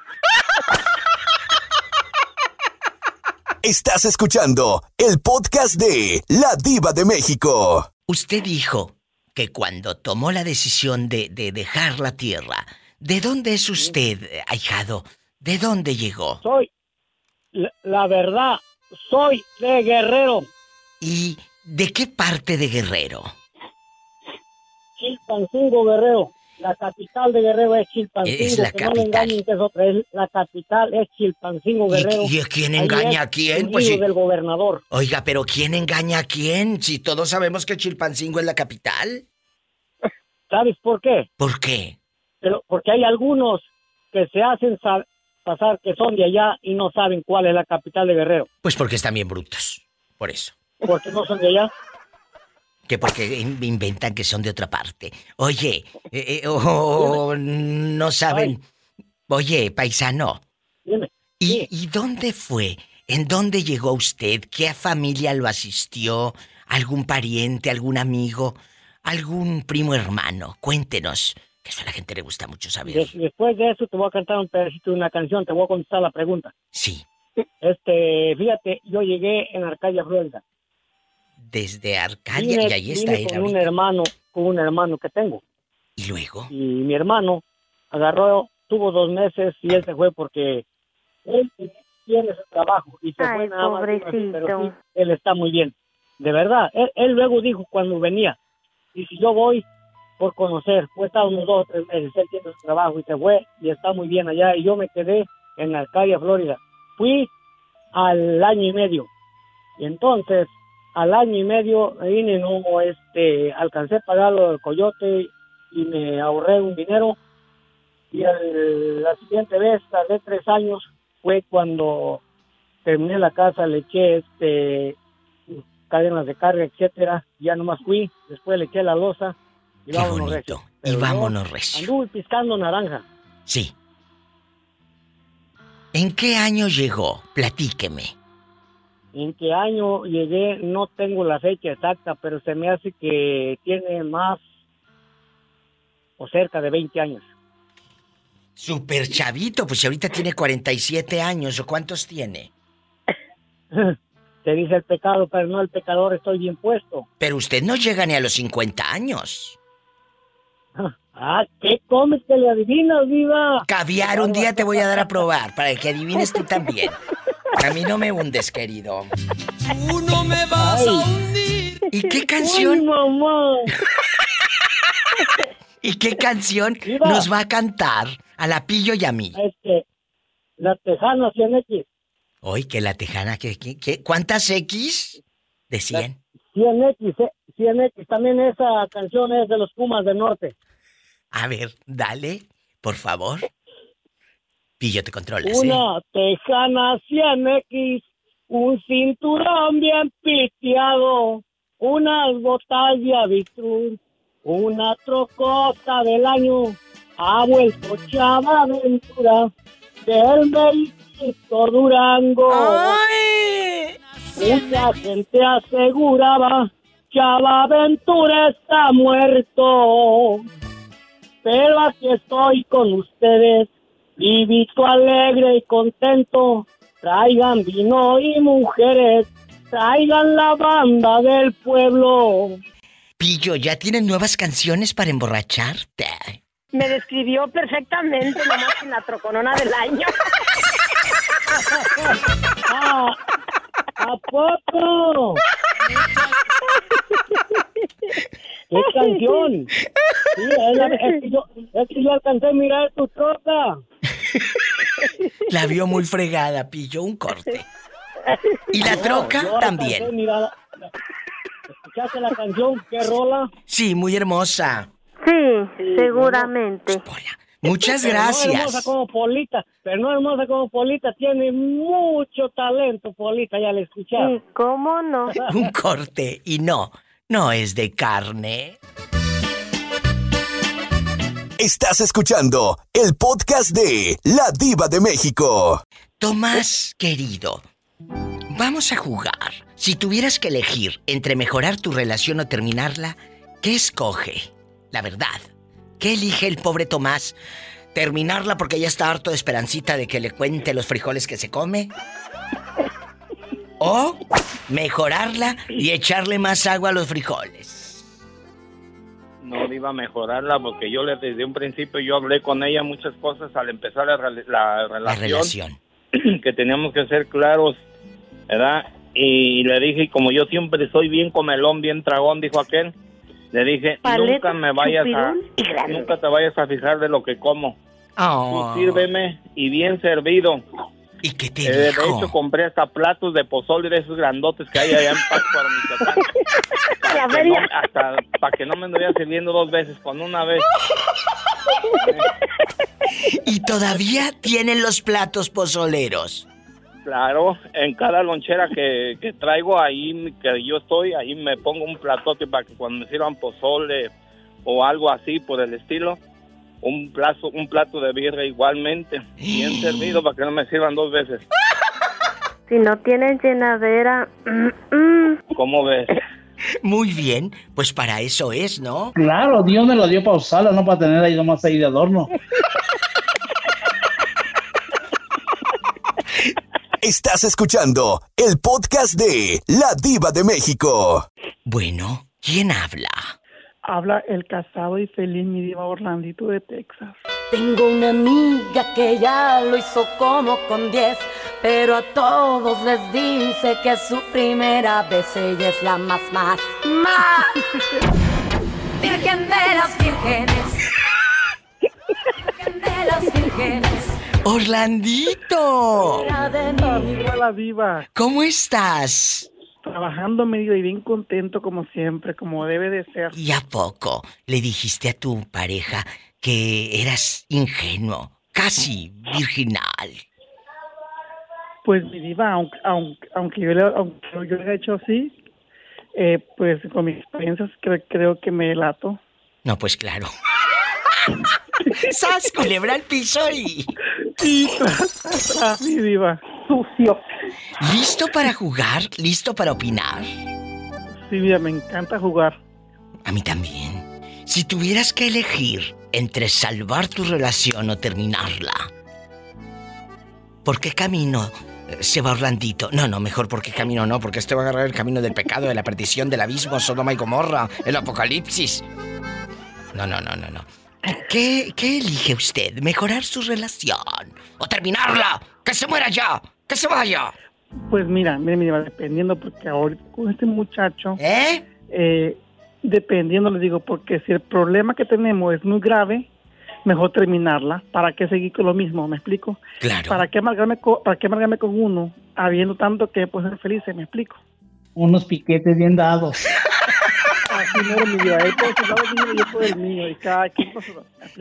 Estás escuchando el podcast de La Diva de México. Usted dijo que cuando tomó la decisión de, dejar la tierra, ¿de dónde es usted, ahijado? ¿De dónde llegó? Soy, la, verdad, soy de Guerrero. ¿Y de qué parte de Guerrero? Chilpancingo, Guerrero. La capital de Guerrero es Chilpancingo. Es la capital. la capital es Chilpancingo, Guerrero. ¿Y, quién engaña a quién? Pues del gobernador. Oiga, pero ¿quién engaña a quién? Si todos sabemos que Chilpancingo es la capital. ¿Sabes por qué? ¿Por qué? Pero porque hay algunos que se hacen pasar que son de allá y no saben cuál es la capital de Guerrero. Pues porque están bien brutos. Por eso. Porque no son de allá que porque inventan que son de otra parte. Oye, eh, eh, oh, no saben. Oye, paisano. ¿Y, ¿Y dónde fue? ¿En dónde llegó usted? ¿Qué familia lo asistió? ¿Algún pariente, algún amigo, algún primo hermano? Cuéntenos. Que eso a la gente le gusta mucho saber. Después de eso te voy a cantar un pedacito de una canción, te voy a contestar la pregunta. Sí. Este, fíjate, yo llegué en Arcadia, Florida desde Arcadia y ahí está él con un hermano, con un hermano que tengo. ¿Y luego? Y mi hermano agarró, tuvo dos meses y él se fue porque él tiene su trabajo y se fue nada más, pero sí, él está muy bien. De verdad, él, luego dijo cuando venía, y si yo voy por conocer, fue estado unos dos o tres meses, él tiene su trabajo y se fue y está muy bien allá y yo me quedé en Arcadia, Florida. Fui al año y medio. Y entonces al año y medio vine no este alcancé a pagar lo del coyote y me ahorré un dinero y la siguiente vez tardé tres años fue cuando terminé la casa le eché este cadenas de carga etcétera ya nomás fui después le eché la losa y vámonos recio. y vámonos recio anduve piscando naranja sí ¿En qué año llegó? Platíqueme. En qué año llegué, no tengo la fecha exacta, pero se me hace que tiene más, o cerca de 20 años. Super chavito, pues ahorita tiene 47 años, ¿o cuántos tiene? Te dice el pecado, pero no el pecador, estoy bien puesto. Pero usted no llega ni a los 50 años. Ah, ¿qué comes que le adivinas, viva? Caviar, un día te voy a dar a probar, para que adivines tú también. A mí no me hundes, querido. Tú no me vas a hundir. ¿Y qué canción? mamá. ¿Y qué canción nos va a cantar a la Pillo y a mí? Este, la Tejana 100X. Hoy que la Tejana, ¿qué, qué, cuántas X? De 100. 100X, 100X. También esa canción es de los Pumas del Norte. A ver, dale, por favor. Pillo, te controlas. Una ¿eh? Tejana 100X, un cinturón bien piteado, unas botas de avitruz una trocota del año ha vuelto Chava Aventura del Merito Durango. Mucha gente aseguraba Chava Aventura está muerto. Pero aquí estoy con ustedes, vivito alegre y contento. Traigan vino y mujeres, traigan la banda del pueblo. Pillo, ¿ya tienen nuevas canciones para emborracharte? Me describió perfectamente, nomás en la troconona del año. Ah, ¿A poco? ¿Qué canción? Sí, es, que yo, es que yo alcancé a mirar tu troca. La vio muy fregada, Pillo, un corte. Y la troca también. ¿Escuchaste la canción? ¿Qué rola? Sí, muy hermosa. Sí, seguramente. Muchas gracias. no hermosa como Polita, pero no hermosa como Polita, tiene mucho talento Polita, ya la escuché. Sí, ¿cómo no? Un corte y no, no es de carne. Estás escuchando el podcast de La Diva de México. Tomás, querido, Vamos a jugar. Si tuvieras que elegir entre mejorar tu relación o terminarla, ¿qué escoge? La verdad. ¿Qué elige el pobre Tomás? ¿Terminarla porque ya está harto de esperancita de que le cuente los frijoles que se come? ¿O mejorarla y echarle más agua a los frijoles? No iba a mejorarla porque yo desde un principio yo hablé con ella muchas cosas al empezar la, relación. La relación. Que teníamos que ser claros ¿verdad? Y le dije, como yo siempre soy bien comelón, bien tragón, dijo aquel, le dije, nunca me vayas a, nunca te vayas a fijar de lo que como. Oh. Tú sírveme y bien servido. ¿Y qué te eh, De hecho, compré hasta platos de pozole de esos grandotes que hay allá en Pátzcuaro, Michoacán. para, que no, hasta, para que no me anduviera sirviendo dos veces, con una vez. y todavía tienen los platos pozoleros. Claro, en cada lonchera que, traigo ahí, que yo estoy, ahí me pongo un platote para que cuando me sirvan pozole o algo así por el estilo, un plato, un plato de birra igualmente, bien servido para que no me sirvan dos veces. Si no tienen llenadera, mm, mm. ¿cómo ves? Muy bien, pues para eso es, ¿no? Claro, Dios me lo dio para usarla, no para tener ahí nomás ahí de adorno. Estás escuchando el podcast de La Diva de México. Bueno, ¿quién habla? Habla el casado y feliz mi diva Orlandito de Texas. Tengo una amiga que ya lo hizo como con 10, pero a todos les dice que su primera vez ella es la más, más, más. Virgen de las vírgenes. Virgen de las vírgenes. Orlandito. Hola, diva. ¿Cómo estás? Trabajando medio y bien contento como siempre, como debe de ser. ¿Y a poco le dijiste a tu pareja que eras ingenuo, casi virginal? Pues mi diva, aunque, aunque, yo, le, aunque yo le he hecho así, eh, pues con mis experiencias creo, creo que me lato. No, pues claro. ¡Sas, culebra al piso y... mi diva, sucio. ¿Listo para jugar? ¿Listo para opinar? Sí, mira, me encanta jugar. A mí también. Si tuvieras que elegir entre salvar tu relación o terminarla, ¿por qué camino se va Orlandito? No, no, mejor por qué camino no, porque este va a agarrar el camino del pecado, de la perdición, del abismo, Sodoma y Gomorra, el apocalipsis. No, no, no, no, no. ¿Qué, ¿Qué elige usted? ¿Mejorar su relación o terminarla? ¡Que se muera ya! ¡Que se vaya! Pues mira, mira, mira, dependiendo, porque ahora con este muchacho. ¿Eh? ¿Eh? Dependiendo, le digo, porque si el problema que tenemos es muy grave, mejor terminarla. ¿Para qué seguir con lo mismo? ¿Me explico? Claro. ¿Para qué amargarme con, para qué amargarme con uno, habiendo tanto que puede ser feliz? ¿Me explico? Unos piquetes bien dados. Así no mi vida. Él por su lado mío y yo por el mío. Y cada quien por su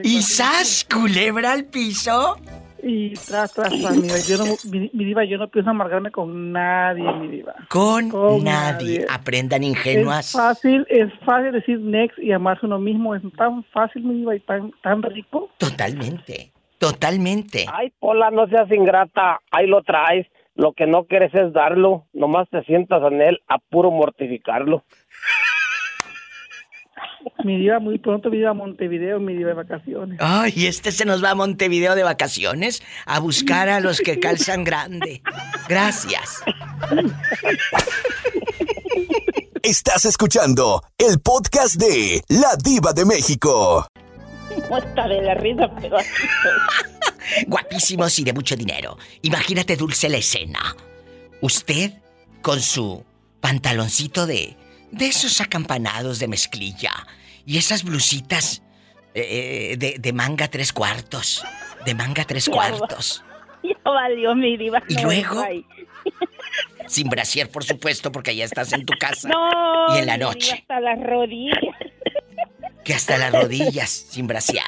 ¿Y sas, culebra al piso? Y tras, tras, tras, mi, yo no, mi, diva, yo no pienso amargarme con nadie, mi diva. Con, nadie. Aprendan ingenuas. Es fácil, es fácil decir next y amarse uno mismo. Es tan fácil, mi diva, y tan, tan rico. Totalmente, totalmente. Ay, Pola, no seas ingrata. Ahí lo traes. Lo que no quieres es darlo. Nomás te sientas en él a puro mortificarlo. Mi diva muy pronto me a Montevideo, mi diva de vacaciones. Ay, este se nos va a Montevideo de vacaciones a buscar a los que calzan grande. Gracias. Estás escuchando el podcast de La Diva de México. Muestra de la risa, pero Guapísimos y de mucho dinero. Imagínate dulce la escena. Usted con su pantaloncito de de esos acampanados de mezclilla y esas blusitas eh, eh, de, manga tres cuartos. De manga tres cuartos. Ya valió mi diva. Y luego, sin brasier, por supuesto, porque ya estás en tu casa. No. Y en la noche. Hasta las rodillas. Que hasta las rodillas, sin brasier.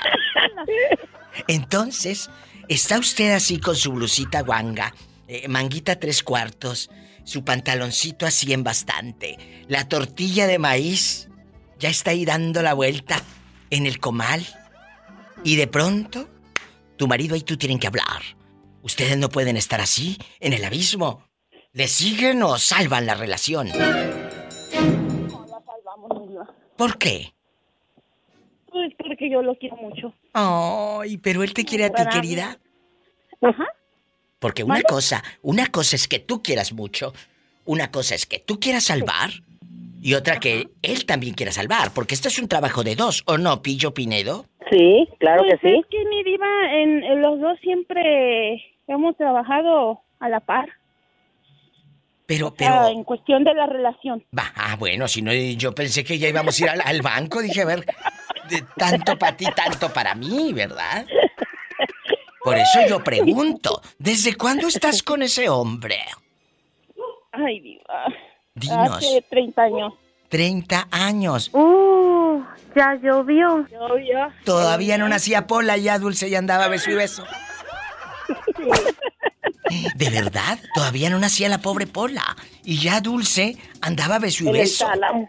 Entonces, está usted así con su blusita guanga, eh, manguita tres cuartos, su pantaloncito así en bastante, la tortilla de maíz ya está ahí dando la vuelta en el comal. Y de pronto, tu marido y tú tienen que hablar. Ustedes no pueden estar así, en el abismo. ¿Le siguen o salvan la relación? No, la salvamos, ¿Por qué? Pues porque yo lo quiero mucho. Ay, pero él te quiere a ti, querida. Ajá. Porque una cosa, una cosa es que tú quieras mucho, una cosa es que tú quieras salvar y otra que él también quiera salvar, porque esto es un trabajo de dos, ¿o no, Pillo Pinedo? Sí, claro que pues sí. Es que mi diva, en, los dos siempre hemos trabajado a la par. Pero, pero... en cuestión de la relación. Va, ah, bueno, si no, yo pensé que ya íbamos a ir al, al banco, dije, a ver, de tanto para ti, tanto para mí, ¿verdad? Por eso yo pregunto, ¿desde cuándo estás con ese hombre? Ay, diva. Dinos. Hace 30 años. 30 años. Uh, ya llovió. Llovió. Todavía no nacía Pola, ya Dulce ya andaba beso y beso. ¿De verdad? Todavía no nacía la pobre Pola. Y ya Dulce andaba beso y beso. ¿En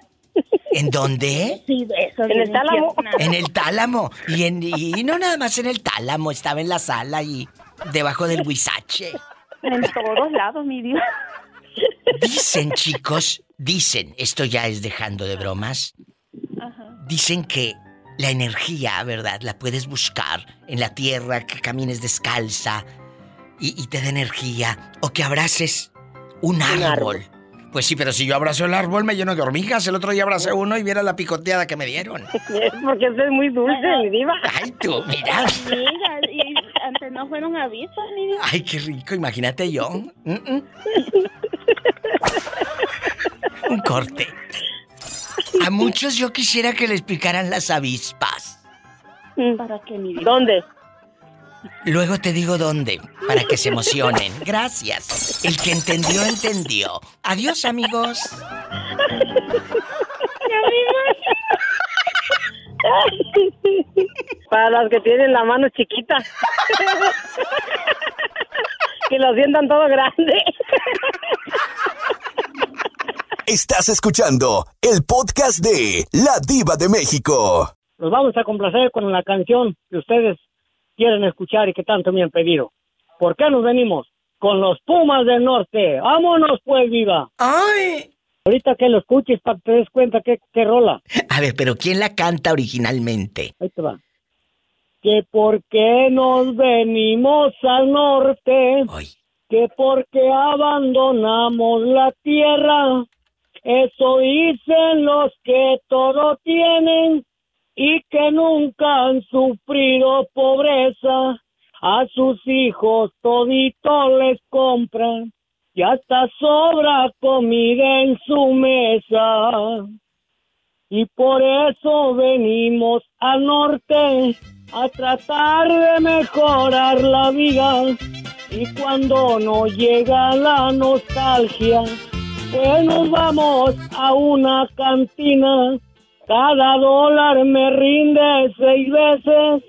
dónde? Sí, eso. En el tálamo. En el tálamo. Y, en, y no nada más en el tálamo, estaba en la sala y debajo del huizache. En todos lados, mi Dios. Dicen, chicos, dicen, esto ya es dejando de bromas. Dicen que la energía, ¿verdad? La puedes buscar en la tierra, que camines descalza y, y te dé energía. O que abraces un árbol. Pues sí, pero si yo abrazo el árbol me lleno de hormigas. El otro día abracé uno y viera la picoteada que me dieron. Porque es muy dulce, mi diva. Ay, tú, mira. Mira, y antes no fueron avisos, mi diva. Ay, qué rico, imagínate yo. Un corte. A muchos yo quisiera que les picaran las avispas. ¿Para qué, mi diva? ¿Dónde? Luego te digo dónde, para que se emocionen. Gracias. El que entendió, entendió. Adiós, amigos. Para las que tienen la mano chiquita. que lo sientan todo grande. Estás escuchando el podcast de La Diva de México. Los vamos a complacer con la canción que ustedes quieren escuchar y que tanto me han pedido. ¿Por qué nos venimos? Con los Pumas del Norte. ¡Vámonos, pues, viva! ¡Ay! Ahorita que lo escuches para que te des cuenta qué, qué rola. A ver, pero ¿quién la canta originalmente? Ahí te va. Que por qué nos venimos al norte. Que porque abandonamos la tierra. Eso dicen los que todo tienen y que nunca han sufrido pobreza. A sus hijos todito les compran y hasta sobra comida en su mesa. Y por eso venimos al norte a tratar de mejorar la vida. Y cuando nos llega la nostalgia, pues nos vamos a una cantina. Cada dólar me rinde seis veces.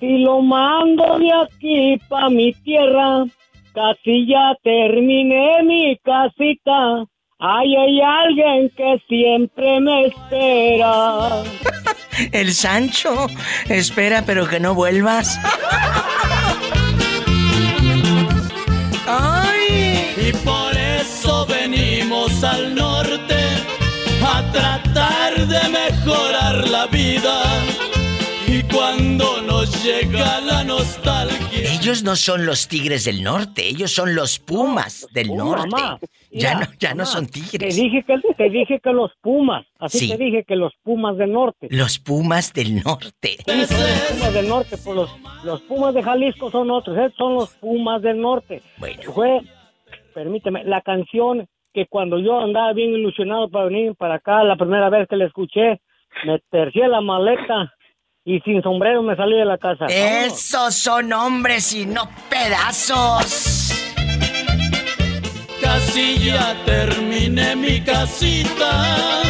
Y lo mando de aquí pa' mi tierra Casi ya terminé mi casita. Ay, hay alguien que siempre me espera. El Sancho. Espera, pero que no vuelvas. ¡Ay! Y por eso venimos al norte a tratar de mejorar la vida y cuando nos llega la nostalgia. Ellos no son los tigres del norte, ellos son los pumas del norte. ya no, ya no son tigres. Te dije que te dije que los pumas, así te dije que los pumas del norte. Los pumas del norte. los pumas del norte, pues los, los pumas de Jalisco son otros, ¿eh? son los pumas del norte. Bueno. Fue, permíteme, la canción que cuando yo andaba bien ilusionado para venir para acá, la primera vez que la escuché, me tercié la maleta y sin sombrero me salí de la casa. Esos son hombres y no pedazos. Casi ya terminé mi casita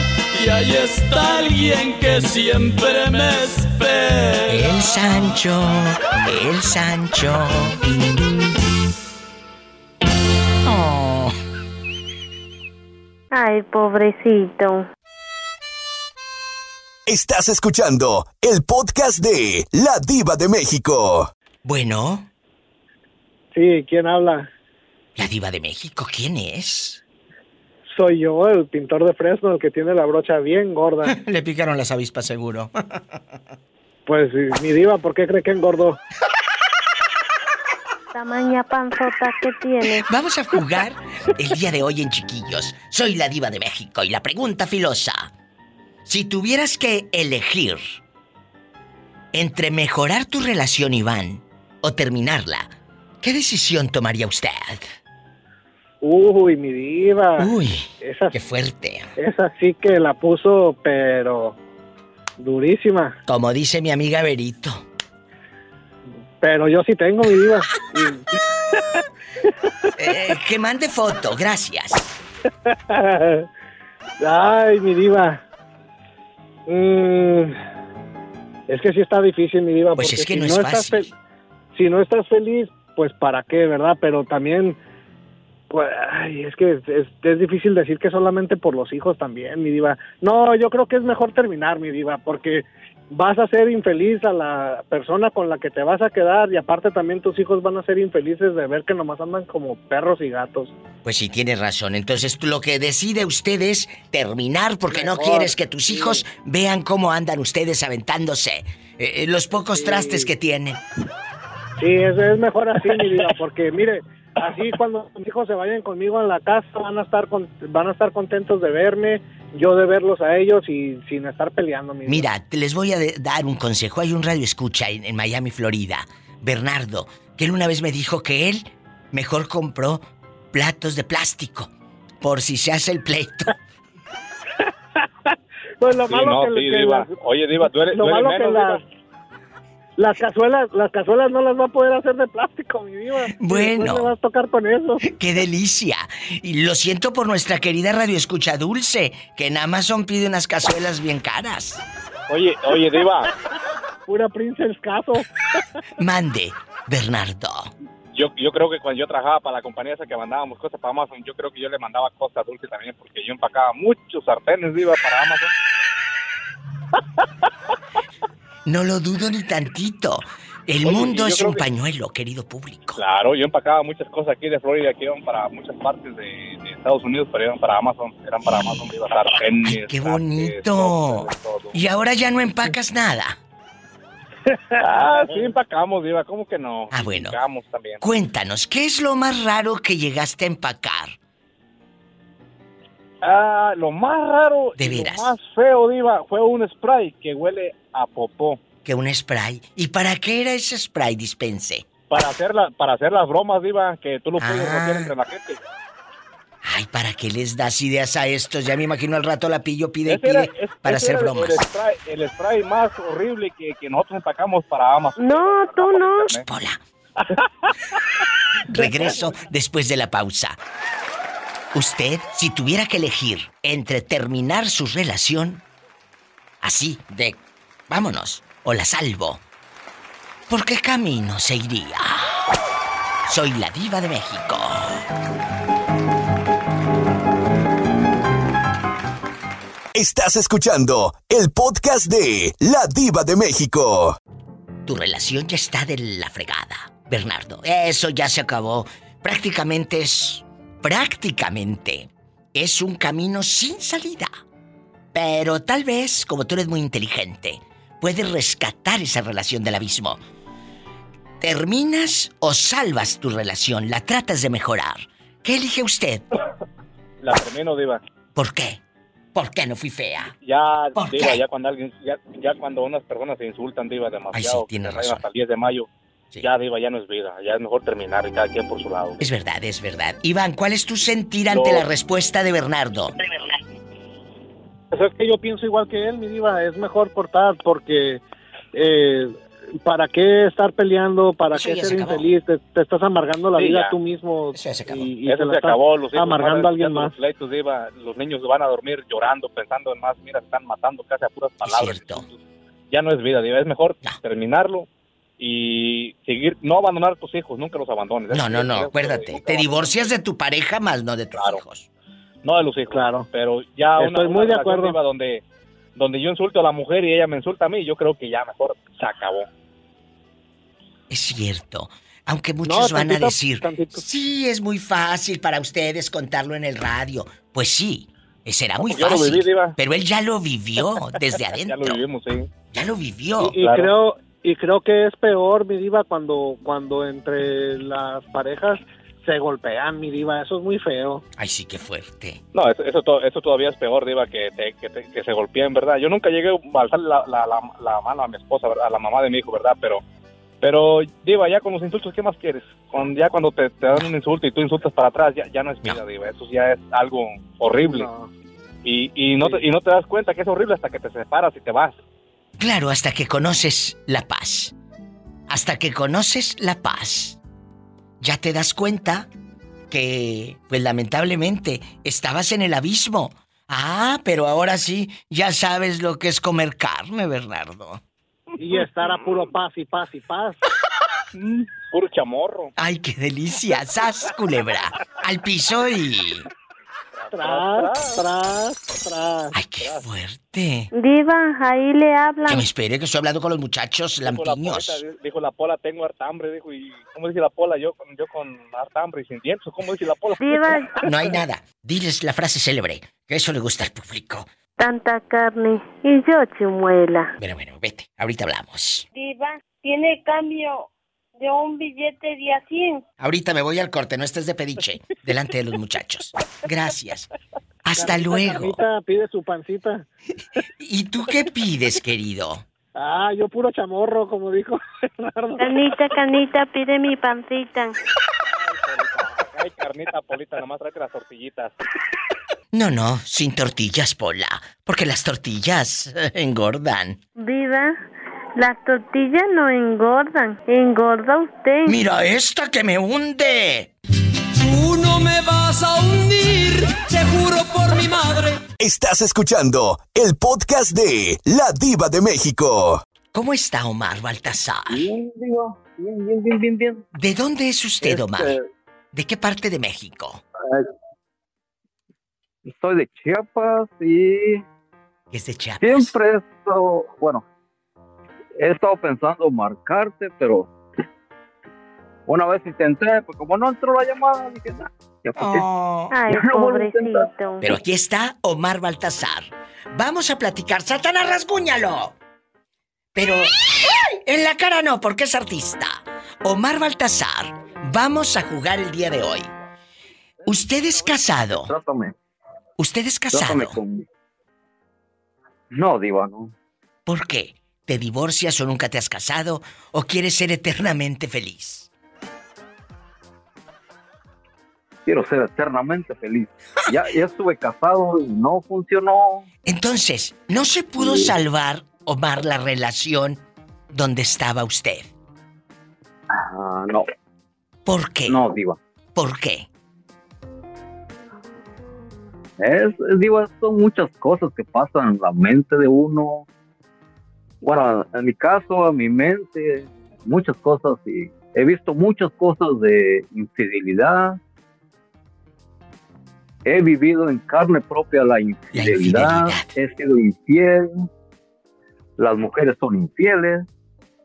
y ahí está alguien que siempre me espera. El Sancho, el Sancho. Ay, pobrecito. Estás escuchando el podcast de La Diva de México. Bueno. Sí, ¿quién habla? La Diva de México, ¿quién es? Soy yo, el pintor de Fresno, el que tiene la brocha bien gorda. Le picaron las avispas, seguro. pues, mi diva, ¿por qué cree que engordó? Tamaña panzota que tiene. Vamos a jugar el día de hoy en Chiquillos. Soy la Diva de México y la pregunta filosa. Si tuvieras que elegir entre mejorar tu relación, Iván, o terminarla, ¿qué decisión tomaría usted? Uy, mi diva. Uy, qué fuerte. Esa sí que la puso, pero durísima. Como dice mi amiga Berito. Pero yo sí tengo, mi diva. Eh, que mande foto, gracias. Ay, mi diva. Mm, es que sí está difícil, mi diva. Pues es que no, es fácil. si no estás feliz, pues para qué, ¿verdad? Pero también, pues, ay, es que es, es, difícil decir que solamente por los hijos también, mi diva. No, yo creo que es mejor terminar, mi diva, porque vas a ser infeliz a la persona con la que te vas a quedar y aparte también tus hijos van a ser infelices de ver que nomás andan como perros y gatos. Pues sí, tienes razón. Entonces lo que decide usted es terminar porque no quieres que tus hijos vean cómo andan ustedes aventándose eh, eh, los pocos trastes que tienen. Sí, es, es mejor así, mi vida, porque mire, así cuando mis hijos se vayan conmigo en la casa van a estar van a estar contentos de verme yo de verlos a ellos y sin estar peleando mira les voy a dar un consejo. Hay un radio escucha en, Miami Florida. Bernardo que él una vez me dijo que él mejor compró platos de plástico por si se hace el pleito. Pues lo malo que, oye diva tú eres, lo malo que las cazuelas, las cazuelas no las va a poder hacer de plástico, mi vida. Bueno. Me vas a tocar con eso. ¡Qué delicia! Y lo siento por nuestra querida Radio Escucha Dulce, que en Amazon pide unas cazuelas bien caras. Oye, oye, Diva. Pura princesa caso. Mande, Bernardo. Yo, yo creo que cuando yo trabajaba para la compañía esa que mandábamos cosas para Amazon, yo creo que yo le mandaba cosas dulces también, porque yo empacaba muchos sartenes, Diva, para Amazon. No lo dudo ni tantito. El mundo es un pañuelo, querido público. Claro, yo empacaba muchas cosas aquí de Florida que iban para muchas partes de, Estados Unidos, pero eran para Amazon, eran para Amazon, iba a estar Ay, qué bonito. y ahora ya no empacas nada. ah, sí empacamos, Diva, ¿cómo que no? Ah, bueno. También. Cuéntanos, ¿qué es lo más raro que llegaste a empacar? Ah, lo más raro ¿De veras? lo más feo, Diva, fue un spray que huele a popó que un spray. ¿Y para qué era ese spray, dispense? Para hacer, la, para hacer las bromas, Diva, que tú lo puedes hacer ah. entre la gente. Ay, ¿para qué les das ideas a estos? Ya me imagino al rato la pillo pide y pide para hacer bromas. El spray, más horrible que, que, nosotros empacamos para Amazon. No, tú no. Pola. Regreso después de la pausa. Usted, si tuviera que elegir entre terminar su relación así de vámonos o la salvo? ¿Por qué camino se iría? Soy la diva de México. Estás escuchando el podcast de La Diva de México. Tu relación ya está de la fregada, Bernardo. Eso ya se acabó. Prácticamente es... Prácticamente es un camino sin salida. Pero tal vez, como tú eres muy inteligente, puedes rescatar esa relación del abismo. ¿Terminas o salvas tu relación? ¿La tratas de mejorar? ¿Qué elige usted? La termino, Diva. ¿Por qué? ¿Por qué no fui fea? Ya, Diva, ya cuando alguien, ya, cuando unas personas se insultan, Diva, demasiado. Ay, sí, tienes razón. Hasta el 10 de mayo. Ya, Diva, ya no es vida. Ya es mejor terminar y cada quien por su lado. Es verdad, es verdad. Iván, ¿cuál es tu sentir ante la respuesta de Bernardo? Pues es que yo pienso igual que él, mi diva, es mejor cortar porque eh, ¿para qué estar peleando? ¿Para qué ser infeliz? Te, estás amargando la vida tú mismo. Eso se acabó. Y, Eso se, acabó. Los amargando a alguien más. Los, los niños van a dormir llorando, pensando en más. Mira, están matando casi a puras palabras. Ya no es vida, diva. Es mejor terminarlo y seguir, no abandonar a tus hijos, nunca los abandones. No, no, no, acuérdate. Te divorcias de tu pareja más no de tus hijos. No de los hijos, claro. Pero ya Estoy muy de acuerdo. Donde, donde yo insulto a la mujer y ella me insulta a mí, yo creo que ya mejor se acabó. Es cierto. Aunque muchos van a decir, sí, es muy fácil para ustedes contarlo en el radio. Pues sí, será muy fácil. pero él ya lo vivió desde adentro. ya lo vivimos, sí. Ya lo vivió. Y, creo y creo que es peor, mi diva, cuando cuando entre las parejas se golpean, mi diva, eso es muy feo. Ay, sí, qué fuerte. No, eso, eso, todavía es peor, diva, que, que, se golpeen, ¿verdad? Yo nunca llegué a alzar la, la, mano a mi esposa, ¿verdad? A la mamá de mi hijo, ¿verdad? Pero, pero, diva, ya con los insultos, ¿qué más quieres? Cuando, ya cuando te, dan un insulto y tú insultas para atrás, ya, ya no es vida, diva, eso ya es algo horrible. Y, y, no te, y no te das cuenta que es horrible hasta que te separas y te vas. Claro, hasta que conoces la paz. Hasta que conoces la paz ya te das cuenta que, pues lamentablemente, estabas en el abismo. Ah, pero ahora sí, ya sabes lo que es comer carne, Bernardo. Y estar a puro paz y paz y paz. puro chamorro. Ay, qué delicia. Sas, culebra. Al piso y... Tras, tras, tras. Ay, qué fuerte. Diva, ahí le habla. Que me espere, que estoy hablando con los muchachos lampiños. dijo la pola, tengo hartambre, dijo, y ¿cómo dice la pola? Yo, yo con hartambre y sin dientes, ¿cómo dice la pola? Diva. No hay nada. Diles la frase célebre, que eso le gusta al público. Tanta carne y yo chimuela. Bueno, bueno, vete, ahorita hablamos. Diva, tiene cambio de un billete de a 100. Ahorita me voy al corte, no estés de pediche, delante de los muchachos. Gracias. Hasta luego. Carnita pide su pancita. ¿Y tú qué pides, querido? Ah, yo puro chamorro, como dijo Canita, canita, pide mi pancita. Ay, carnita, Polita, nomás tráete las tortillitas. No, no, sin tortillas, Pola, porque las tortillas engordan. Viva, las tortillas no engordan, engorda usted. Mira esta que me hunde. Tú no me vas a hundir, te juro por mi madre. Estás escuchando el podcast de La Diva de México. ¿Cómo está Omar Baltasar? Bien, digo, bien, bien, bien, bien, bien. ¿De dónde es usted, este, Omar? ¿De qué parte de México? soy de Chiapas y... ¿Es de Chiapas? Siempre he estado, bueno, he estado pensando marcarte, pero una vez intenté, pues como no entró la llamada, dije, nah, ya oh. Ay, pobrecito. Pero aquí está Omar Baltasar. Vamos a platicar. ¡Satanás, rasguñalo! Pero en la cara no, porque es artista. Omar Baltasar, vamos a jugar el día de hoy. ¿Usted es casado? Trátame. ¿Usted es casado? No, Diva, no. ¿Por qué? ¿Te divorcias o nunca te has casado? ¿O quieres ser eternamente feliz? Quiero ser eternamente feliz. Ya, ya estuve casado y no funcionó. Entonces, ¿no se pudo salvar, Omar, la relación donde estaba usted? Ah, no. ¿Por qué? No, Diva. ¿Por qué? Es, digo, son muchas cosas que pasan en la mente de uno. Bueno, en mi caso, en mi mente, muchas cosas y he visto muchas cosas de infidelidad. He vivido en carne propia la infidelidad, he sido infiel, las mujeres son infieles.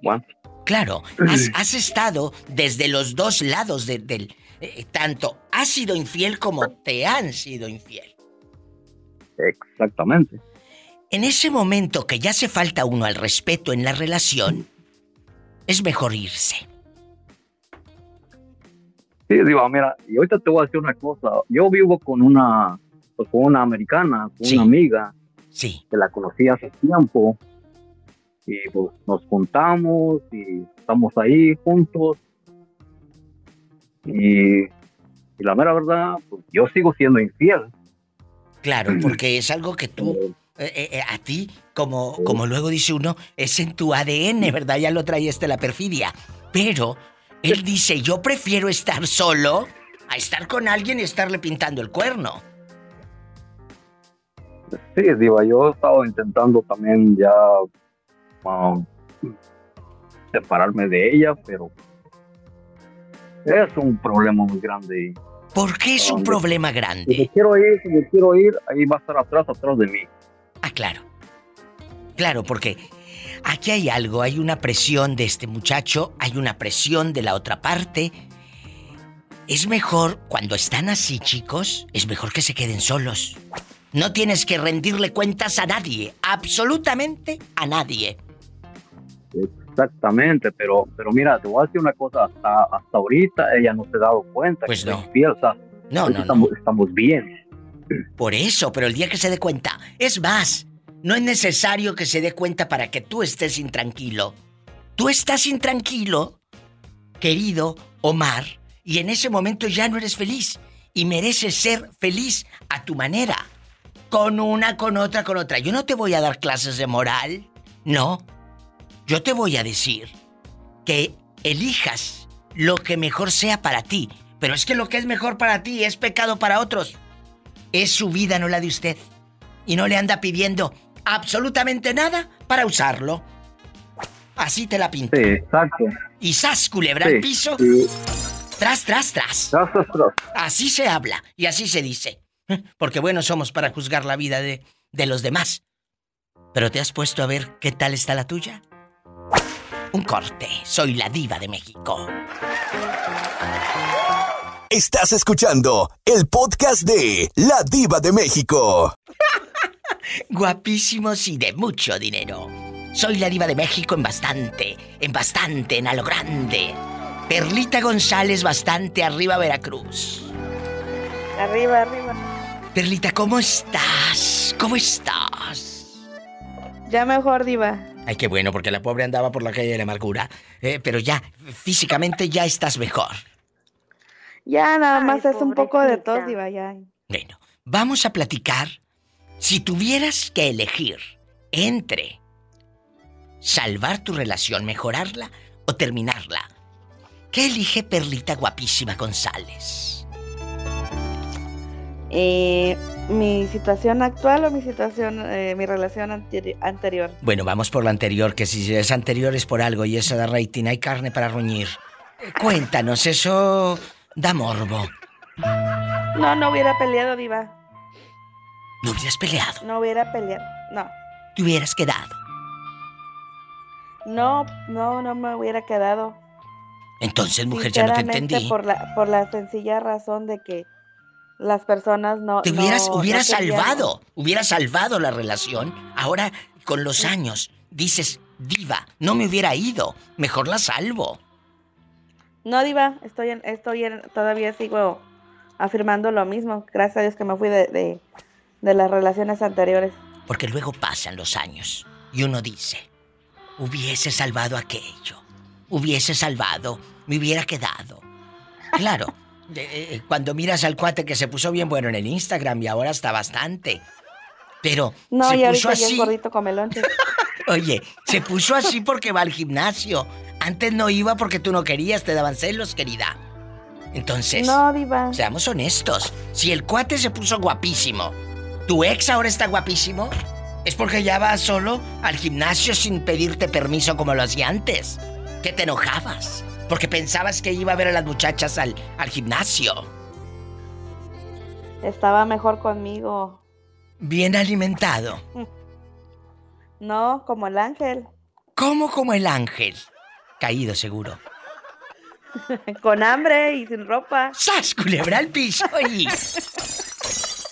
Bueno. Claro, has, estado desde los dos lados del... Eh, tanto has sido infiel como te han sido infiel. Exactamente. En ese momento que ya hace falta uno al respeto en la relación, es mejor irse. Sí, digo, mira, y ahorita te voy a decir una cosa. Yo vivo con una, pues, con una americana, con una amiga. Sí. Que la conocí hace tiempo. Y pues nos juntamos y estamos ahí juntos. Y, y la mera verdad, pues yo sigo siendo infiel. Claro, porque es algo que tú, eh, eh, eh, a ti, como, como luego dice uno, es en tu ADN, ¿verdad? Ya lo traíste la perfidia. Pero él dice, yo prefiero estar solo a estar con alguien y estarle pintando el cuerno. Sí, digo, yo he estado intentando también ya um, separarme de ella, pero es un problema muy grande. ¿Por qué es un problema grande? Si quiero ir, si me quiero ir, ahí va a estar atrás, atrás de mí. Ah, claro. Claro, porque aquí hay algo, hay una presión de este muchacho, hay una presión de la otra parte. Es mejor, cuando están así, chicos, es mejor que se queden solos. No tienes que rendirle cuentas a nadie, absolutamente a nadie. Exactamente, pero, pero mira, te voy a decir una cosa, hasta, hasta ahorita ella no se ha dado cuenta pues que no. no, no, estamos, estamos bien. Por eso, pero el día que se dé cuenta, es más, no es necesario que se dé cuenta para que tú estés intranquilo. Tú estás intranquilo, querido Omar, y en ese momento ya no eres feliz y mereces ser feliz a tu manera. Con una, con otra, con otra. Yo no te voy a dar clases de moral. No, yo te voy a decir que elijas lo que mejor sea para ti. Pero es que lo que es mejor para ti es pecado para otros. Es su vida, no la de usted. Y no le anda pidiendo absolutamente nada para usarlo. Así te la pinto. Sí, exacto. Y sas, culebra al piso. Tras, tras, tras. Tras, tras, tras. Así se habla y así se dice. Porque bueno somos para juzgar la vida de, de los demás. Pero te has puesto a ver qué tal está la tuya. Un corte. Soy la diva de México. Estás escuchando el podcast de La Diva de México. Guapísimos y de mucho dinero. Soy la diva de México en bastante, en bastante, en a lo grande. Perlita González bastante arriba Veracruz. Arriba, arriba. Perlita, ¿cómo estás? ¿Cómo estás? Ya mejor, diva. Ay, qué bueno, porque la pobre andaba por la calle de la amargura. Eh, pero ya, físicamente ya estás mejor. Ya, nada más es un poco de tos, Diva, ya. Bueno, vamos a platicar. Si tuvieras que elegir entre salvar tu relación, mejorarla o terminarla, ¿qué elige Perlita Guapísima González? Eh, mi situación actual o mi situación, eh, mi relación anterior. Bueno, vamos por la anterior, que si es anterior es por algo y eso da rating, hay carne para ruñir. Cuéntanos, eso da morbo. No, no hubiera peleado, Diva. ¿No hubieras peleado? No hubiera peleado, no. Te hubieras quedado. No, no, no me hubiera quedado. Entonces, mujer, ya no te entendí. Por la, por la sencilla razón de que las personas no. Te hubieras, hubiera salvado, hubiera salvado la relación. Ahora, con los años, dices, Diva, no me hubiera ido. Mejor la salvo. No, Diva, estoy en, estoy en, todavía sigo afirmando lo mismo. Gracias a Dios que me fui de, de, de las relaciones anteriores. Porque luego pasan los años y uno dice, hubiese salvado aquello, hubiese salvado, me hubiera quedado. Claro, eh, cuando miras al cuate que se puso bien bueno en el Instagram y ahora está bastante. Pero no, se puso así. gordito Oye, se puso así porque va al gimnasio. Antes no iba porque tú no querías, te daban celos, querida. Entonces, no, diva. seamos honestos. Si el cuate se puso guapísimo, ¿tu ex ahora está guapísimo? Es porque ya vas solo al gimnasio sin pedirte permiso como lo hacía antes. Que te enojabas. Porque pensabas que iba a ver a las muchachas al, al gimnasio. Estaba mejor conmigo. Bien alimentado. No, como el ángel. ¿Cómo como el ángel? Caído seguro. Con hambre y sin ropa. ¡Sas! Culebra al piso y.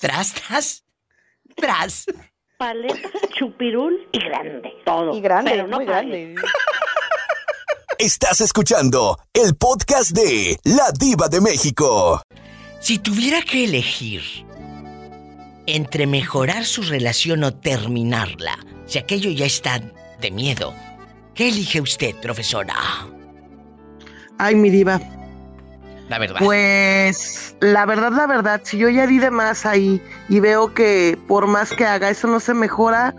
tras, tras, tras. Paleta, chupirul y grande. Todo. Y grande, muy grande. Estás escuchando el podcast de La Diva de México. Si tuviera que elegir entre mejorar su relación o terminarla, si aquello ya está de miedo, ¿qué elige usted, profesora? Ay, mi diva. La verdad. Pues, la verdad, la verdad, si yo ya di de más ahí y veo que por más que haga eso no se mejora,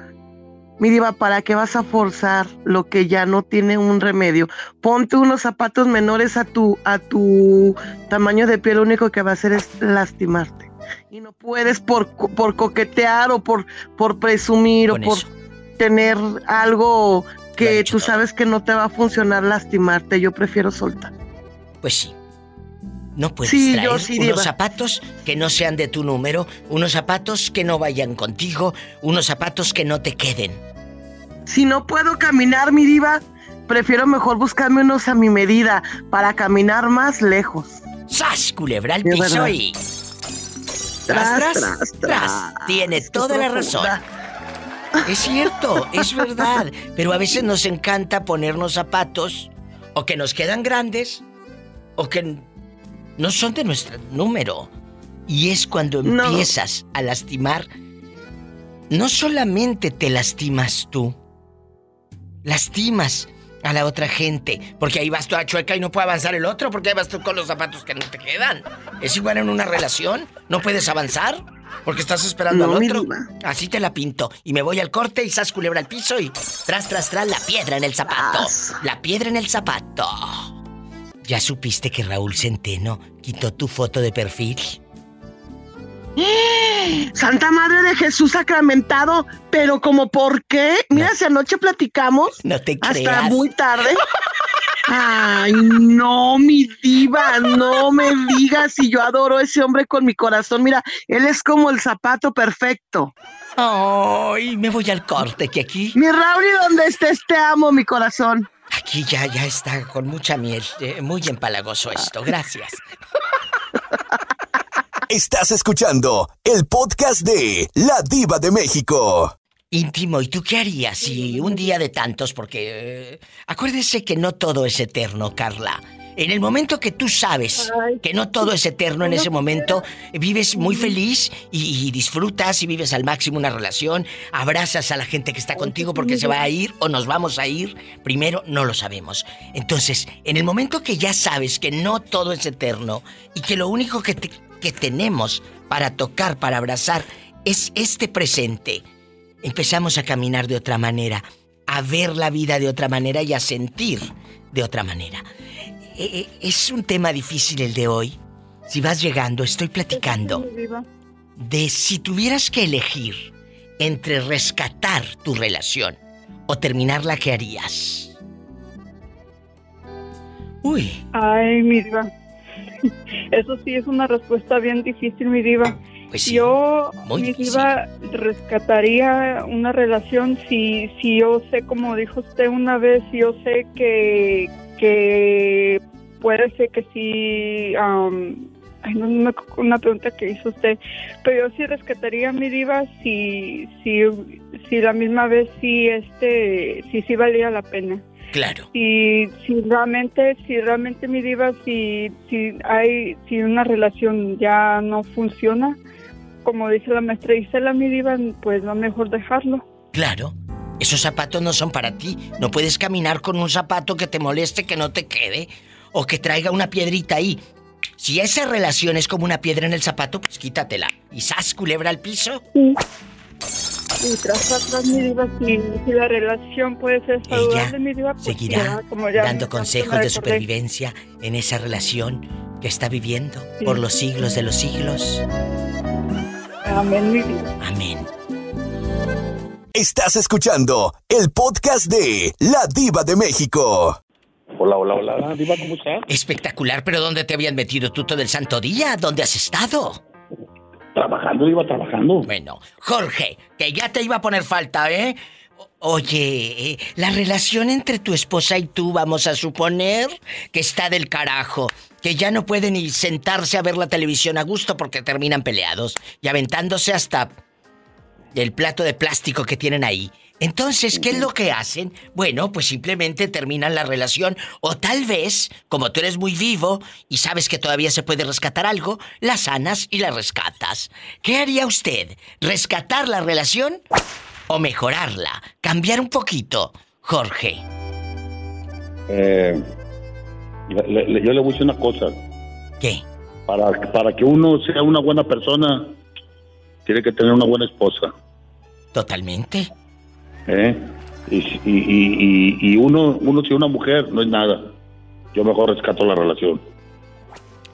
mi diva, ¿para qué vas a forzar lo que ya no tiene un remedio? Ponte unos zapatos menores a tu, a tu tamaño de piel, lo único que va a hacer es lastimarte. Y no puedes por, por coquetear o por, por presumir o por tener algo que tú sabes que no te va a funcionar lastimarte. Yo prefiero soltar. Pues sí. No puedes traer unos zapatos que no sean de tu número, unos zapatos que no vayan contigo, unos zapatos que no te queden. Si no puedo caminar, mi diva, prefiero mejor buscarme unos a mi medida para caminar más lejos. ¡Sas! Culebra al piso y. Tras tras, tras, Tiene toda la razón. Es cierto, es verdad. Pero a veces nos encanta ponernos zapatos o que nos quedan grandes o que no son de nuestro número. Y es cuando empiezas a lastimar. No solamente te lastimas tú, lastimas a la otra gente. Porque ahí vas toda chueca y no puede avanzar el otro, porque ahí vas tú con los zapatos que no te quedan. Es igual en una relación, no puedes avanzar. Porque estás esperando al otro. Así te la pinto. Y me voy al corte y sas culebra al piso y tras, tras, tras la piedra en el zapato. La piedra en el zapato. ¿Ya supiste que Raúl Centeno quitó tu foto de perfil? Santa Madre de Jesús sacramentado, pero como por qué? Mira, si anoche platicamos no te hasta muy tarde. Ay, no, mi diva, no me digas si yo adoro a ese hombre con mi corazón. Mira, él es como el zapato perfecto. Ay, me voy al corte, que aquí. Mi Raúl, y donde estés, te amo, mi corazón. Aquí ya, ya está con mucha miel. Eh, muy empalagoso esto, gracias. Estás escuchando el podcast de La Diva de México. Íntimo, ¿y tú qué harías si un día de tantos, porque eh, acuérdese que no todo es eterno, Carla. En el momento que tú sabes que no todo es eterno, en ese momento vives muy feliz y, disfrutas y vives al máximo una relación, abrazas a la gente que está contigo porque se va a ir o nos vamos a ir, primero no lo sabemos. Entonces, en el momento que ya sabes que no todo es eterno y que lo único que te, que tenemos para tocar, para abrazar, es este presente. Empezamos a caminar de otra manera, a ver la vida de otra manera y a sentir de otra manera. E, e, es un tema difícil el de hoy. Si vas llegando, estoy platicando de si tuvieras que elegir entre rescatar tu relación o terminarla, ¿qué harías? Uy. Ay, mi Eso sí es una respuesta bien difícil, mi diva. Pues sí. Yo, mi diva, rescataría una relación si, si yo sé, como dijo usted una vez, yo sé que, que puede ser que sí Ay, no, no, una pregunta que hizo usted, pero yo sí rescataría a mi diva si, si, si la misma vez sí, este, si sí valía la pena. Claro. Y si realmente, si realmente mi diva, si, si hay, si una relación ya no funciona, como dice la maestra Isela, mi diva, pues no mejor dejarlo. Claro. Esos zapatos no son para ti. No puedes caminar con un zapato que te moleste, que no te quede, o que traiga una piedrita ahí. Si esa relación es como una piedra en el zapato, pues quítatela. ¿Y sas, culebra al piso? Sí. Y tras atrás, mi diva, si, la relación puede ser saludable, mi diva, pues seguirá dando consejos de supervivencia en esa relación que está viviendo por los siglos de los siglos. Amén, mi diva. Amén. Estás escuchando el podcast de La Diva de México. Hola, hola, hola, Diva, ¿cómo estás? Espectacular, pero ¿dónde te habían metido tú todo el santo día? ¿Dónde has estado? Trabajando, iba trabajando. Bueno, Jorge, que ya te iba a poner falta, ¿eh? Oye, la relación entre tu esposa y tú, vamos a suponer que está del carajo, que ya no pueden ni sentarse a ver la televisión a gusto porque terminan peleados y aventándose hasta el plato de plástico que tienen ahí. Entonces, ¿qué es lo que hacen? Bueno, pues simplemente terminan la relación o tal vez, como tú eres muy vivo y sabes que todavía se puede rescatar algo, la sanas y la rescatas. ¿Qué haría usted? ¿Rescatar la relación o mejorarla? Cambiar un poquito, Jorge. Eh, yo le voy a decir una cosa. ¿Qué? Para, para que uno sea una buena persona, tiene que tener una buena esposa. Totalmente. ¿Eh? Y, y, y, uno, uno si una mujer no es nada. Yo mejor rescato la relación.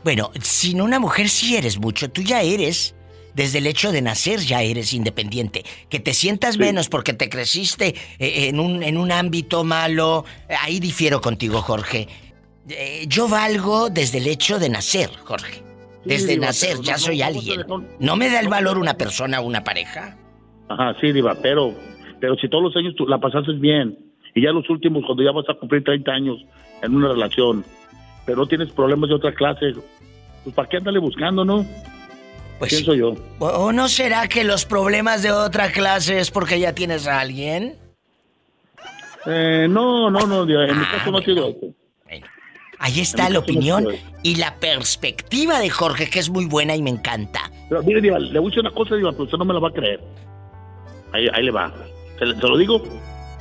Bueno, sin una mujer sí eres mucho. Tú ya eres. Desde el hecho de nacer ya eres independiente. Que te sientas menos porque te creciste eh, en un, en un ámbito malo. Ahí difiero contigo, Jorge. Eh, yo valgo desde el hecho de nacer, Jorge. Desde nacer ya soy alguien. ¿No me da el valor una persona o una pareja? Ajá, sí, Diva, pero pero si todos los años tú la pasaste bien, y ya los últimos, cuando ya vas a cumplir 30 años en una relación, pero no tienes problemas de otra clase, pues ¿para qué andale buscando, no? Pues Pienso yo. ¿O no será que los problemas de otra clase es porque ya tienes a alguien? Eh, no, no, no, en mi ah, caso no ha sido eso. Ahí está la opinión y la perspectiva de Jorge, que es muy buena y me encanta. Pero mire, Diva, le voy a decir una cosa, Diva, pero usted no me la va a creer. Ahí, ahí le va. ¿Te, lo digo?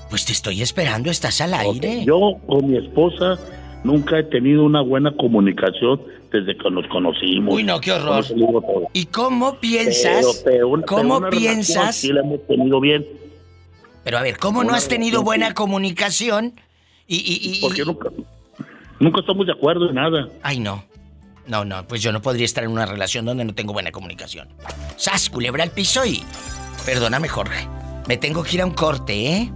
Pues te estoy esperando, estás al aire. Yo con mi esposa nunca he tenido una buena comunicación desde que nos conocimos. Uy, no, qué horror. ¿Y cómo piensas? ¿Cómo piensas? Sí, la hemos tenido bien. Pero a ver, ¿cómo no has tenido buena comunicación? Y, y, Porque nunca, nunca estamos de acuerdo en nada. Ay, no. No, no, pues yo no podría estar en una relación donde no tengo buena comunicación. Sas, culebra al piso y. Perdóname, Jorge. Me tengo que ir a un corte, ¿eh?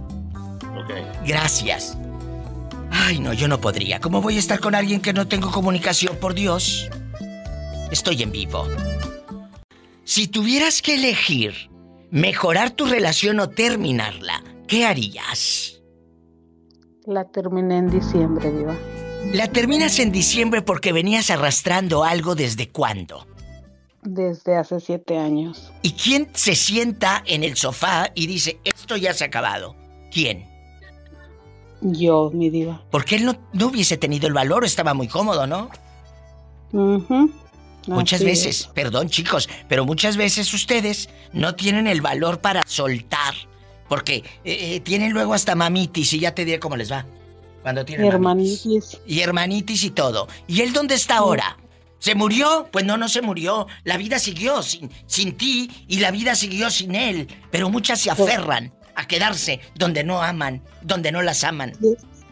Ok. Gracias. Ay, no, yo no podría. ¿Cómo voy a estar con alguien que no tengo comunicación, por Dios? Estoy en vivo. Si tuvieras que elegir mejorar tu relación o terminarla, ¿qué harías? La terminé en diciembre, Diva. La terminas en diciembre porque venías arrastrando algo desde cuándo? Desde hace siete años. ¿Y quién se sienta en el sofá y dice, esto ya se ha acabado? ¿Quién? Yo, mi diva. Porque él no, no hubiese tenido el valor, estaba muy cómodo, ¿no? Muchas veces, perdón chicos, pero muchas veces ustedes no tienen el valor para soltar. Porque eh, eh, tienen luego hasta mamitis y ya te diré cómo les va. Cuando tienen hermanitis. Y hermanitis y todo. ¿Y él dónde está ahora? ¿Se murió? Pues no, no se murió. La vida siguió sin, sin ti y la vida siguió sin él. Pero muchas se aferran a quedarse donde no aman, donde no las aman.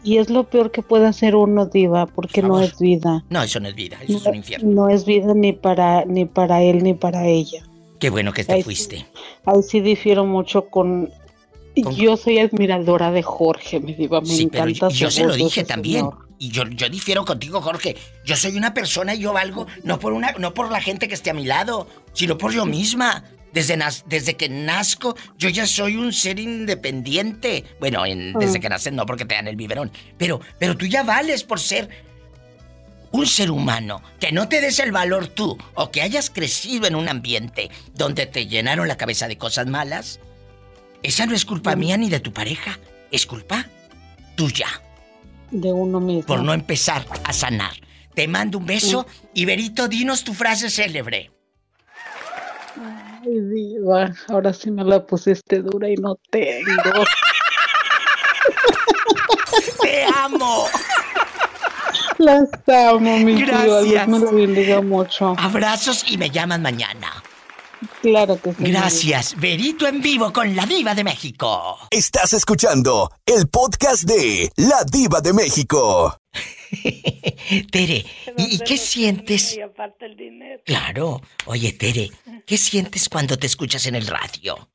Y es lo peor que puede hacer uno, diva, porque no es vida. No, eso no es vida, eso es un infierno. No es vida ni para, ni para él ni para ella. Qué bueno que te fuiste. ahí sí difiero mucho con... Yo soy admiradora de Jorge, mi diva, me encanta yo, yo se lo dije también. Y yo, yo difiero contigo, Jorge. Yo soy una persona y yo valgo no por una, no por la gente que esté a mi lado, sino por yo misma. Desde, desde que nazco, yo ya soy un ser independiente. Bueno, desde mm. que naces no, porque te dan el biberón. Pero, pero tú ya vales por ser un ser humano. Que no te des el valor tú, o que hayas crecido en un ambiente donde te llenaron la cabeza de cosas malas. Esa no es culpa mía ni de tu pareja. Es culpa tuya. De uno mismo. Por no empezar a sanar. Te mando un beso y Berito, dinos tu frase célebre. Ay, diva, ahora sí me la pusiste dura y no tengo. ¡Te amo! Las amo, mi Gracias. Dios me lo bendiga mucho. Abrazos y me llaman mañana. Claro que sí. Gracias. Verito en vivo con la Diva de México. Estás escuchando el podcast de La Diva de México. Tere, ¿y, qué sientes? Claro. Oye, Tere, ¿qué sientes cuando te escuchas en el radio?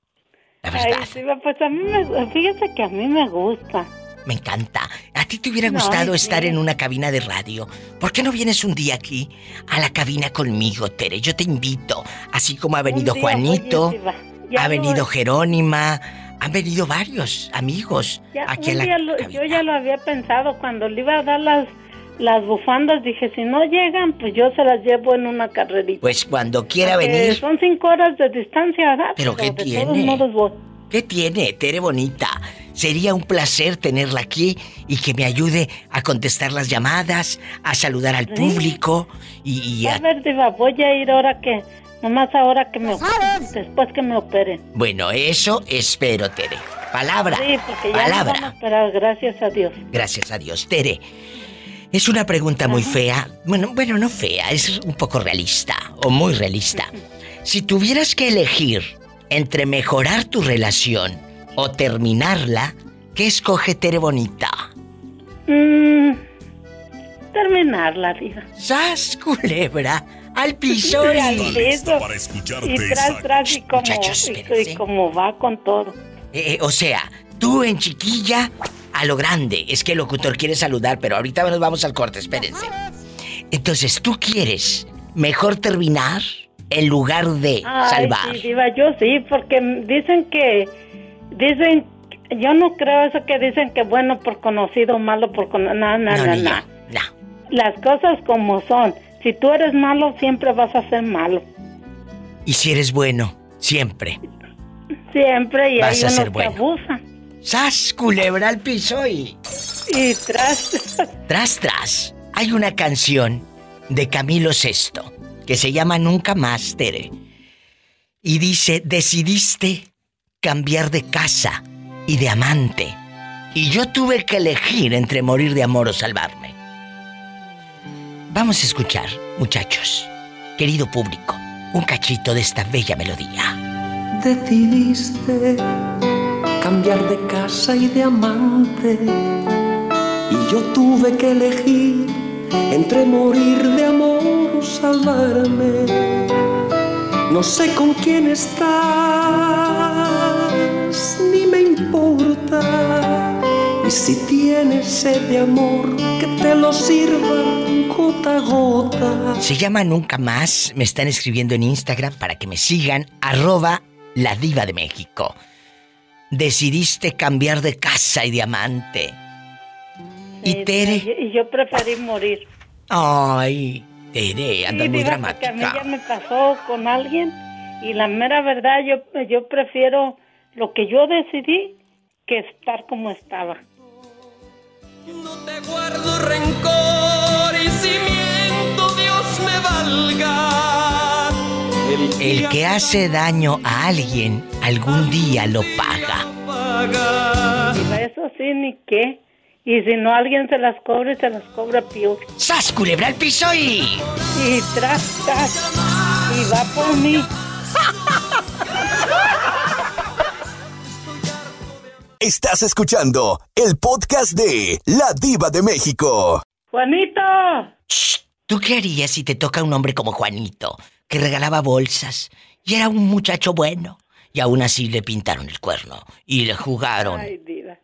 La verdad. Ay, pues a mí me, fíjate que a mí me gusta. Me encanta. ¿A ti te hubiera gustado estar en una cabina de radio? ¿Por qué no vienes un día aquí a la cabina conmigo, Tere? Yo te invito. Así como ha venido Juanito, ha venido Jerónima, han venido varios amigos aquí a la Yo ya lo había pensado cuando le iba a dar las las bufandas, dije, si no llegan, pues yo se las llevo en una carrerita. Pues cuando quiera venir. Son cinco horas de distancia, ¿verdad? Pero, ¿qué tiene? ¿Qué tiene, Tere Bonita? Sería un placer tenerla aquí y que me ayude a contestar las llamadas, a saludar al público y, a... ver, Diva, voy a ir ahora que... Nomás ahora que me operen, después que me operen. Bueno, eso espero, Tere. Palabra. Sí, porque ya palabra. Vamos gracias a Dios. Gracias a Dios. Tere, es una pregunta muy fea. Bueno, bueno, no fea, es un poco realista o muy realista. Si tuvieras que elegir entre mejorar tu relación o terminarla, ¿qué escoge Tere Bonita? Mm, terminarla, vida. ¡Sas, culebra! Al piso y... y tras, tras, y como, y, como va con todo. Eh, eh, o sea, tú en chiquilla a lo grande. Es que el locutor quiere saludar, pero ahorita nos vamos al corte, espérense. Entonces, ¿tú quieres mejor terminar en lugar de salvar? Sí, yo sí, porque dicen que Dicen, yo no creo eso que dicen que bueno por conocido, malo por conocido. No, no, no, no, Las cosas como son. Si tú eres malo, siempre vas a ser malo. Y si eres bueno, siempre. Siempre, y hay unos que abusan. ¡Sas, culebra al piso y... Y tras... Tras, tras. Hay una canción de Camilo VI que se llama Nunca Más, Tere. Y dice, decidiste cambiar de casa y de amante. Y yo tuve que elegir entre morir de amor o salvarme. Vamos a escuchar, muchachos, querido público, un cachito de esta bella melodía. Decidiste cambiar de casa y de amante. Y yo tuve que elegir entre morir de amor o salvarme. No sé con quién estar Y si tienes sed de amor, que te lo sirva gota a gota. Se llama Nunca Más. Me están escribiendo en Instagram para que me sigan. Arroba la diva de México. Decidiste cambiar de casa y diamante. y Tere. Y yo preferí morir. Ay, Tere, anda muy dramática. a mí ya me pasó con alguien y la mera verdad yo, yo prefiero lo que yo decidí que estar como estaba. No te guardo rencor y si miento Dios me valga. El, que hace daño a alguien algún día lo paga. Eso sí, ni qué. Y si no alguien se las cobra, se las cobra peor. ¡Sas, culebra al piso y... Y tras, tras. Y va por mí. Estás escuchando el podcast de La Diva de México. ¡Juanito! ¿Tú qué harías si te toca un hombre como Juanito, que regalaba bolsas y era un muchacho bueno? Y aún así le pintaron el cuerno y le jugaron. Ay, Diva.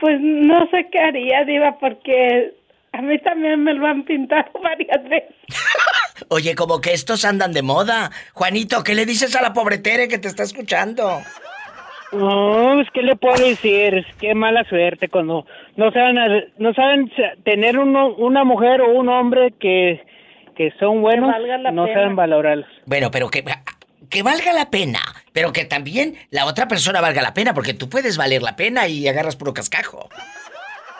Pues no sé qué haría, Diva, porque A mí también me lo han pintado varias veces. Oye, como que estos andan de moda. Juanito, ¿qué le dices a la pobre Tere que te está escuchando? No, pues, ¿qué le puedo decir? Qué mala suerte cuando no saben, no saben tener uno, una mujer o un hombre que, que son buenos, no saben valorarlos. Bueno, pero que, que valga la pena, pero que también la otra persona valga la pena, porque tú puedes valer la pena y agarras puro cascajo.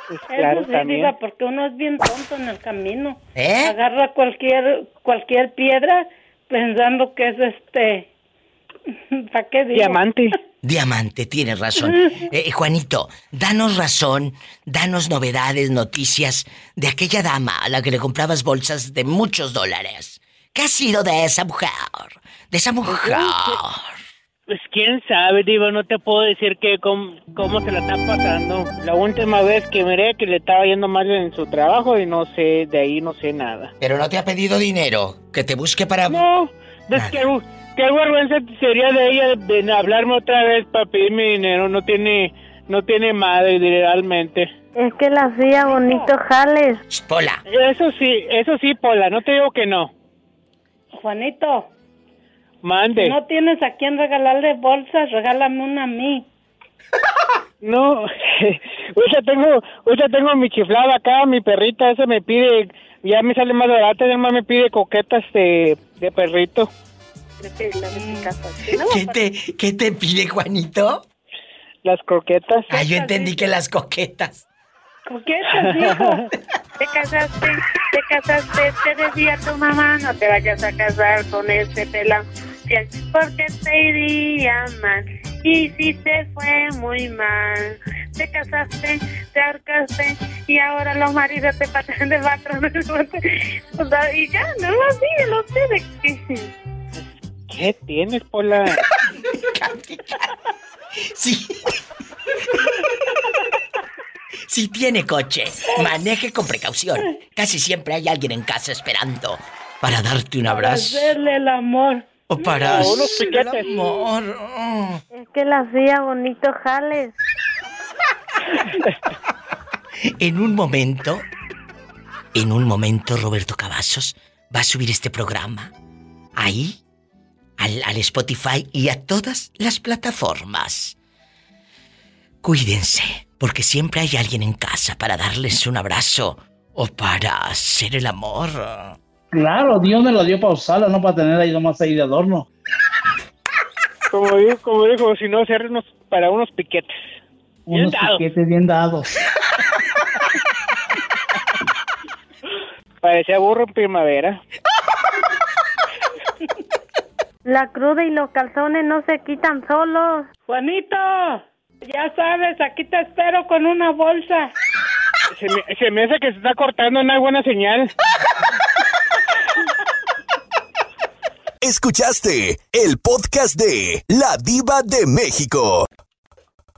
Pues claro, Eso porque uno es bien tonto en el camino. ¿Eh? Agarra cualquier cualquier piedra pensando que es este ¿Para qué Diamante. Diamante, tienes razón. Eh, Juanito, danos razón, danos novedades, noticias de aquella dama a la que le comprabas bolsas de muchos dólares. ¿Qué ha sido de esa mujer? De esa mujer. Pues quién sabe, Diva, no te puedo decir que cómo, se la está pasando. La última vez que miré que le estaba yendo mal en su trabajo y no sé, de ahí no sé nada. Pero no te ha pedido dinero, que te busque para... No, es que qué vergüenza sería de ella de hablarme otra vez para pedirme dinero. No tiene, no tiene madre, realmente. Es que la hacía bonito, Jales. Pola. Eso sí, eso sí, Pola, no te digo que no. Juanito. Mande. No tienes a quién regalarle bolsas, regálame una a mí. No, ya tengo, ya tengo mi chiflada acá, mi perrita, ese me pide, ya me sale más barato, ya más me pide coquetas de, de perrito. ¿Qué te, ¿Qué te pide Juanito? Las coquetas. Ah, yo entendí que las coquetas. Coquetas, hijo. Te casaste, te casaste, te decía tu mamá, no te vayas a casar con ese pelón porque te iría mal. Y si te fue muy mal, te casaste, te ahorcaste y ahora los maridos te pasan de patrón. y ya, no lo sé, no sé de qué. ¿Qué tienes, Pola? sí. Si tiene coche, maneje con precaución. Casi siempre hay alguien en casa esperando para darte un abrazo. Para hacerle el amor. O para el amor. Es que la hacía bonito, Jales. en un momento, en un momento, Roberto Cavazos va a subir este programa. Ahí, al, al Spotify y a todas las plataformas. Cuídense, porque siempre hay alguien en casa para darles un abrazo o para hacer el amor. Claro, Dios me lo dio para usarla, no para tener ahí nomás ahí de adorno. Como dijo, como dijo si no, hacernos para unos piquetes. Unos piquetes bien dados. Parecía burro en primavera. La cruda y los calzones no se quitan solos. Juanito, ya sabes, aquí te espero con una bolsa. Se me, se me hace que se está cortando, no hay buena señal. Escuchaste el podcast de La Diva de México.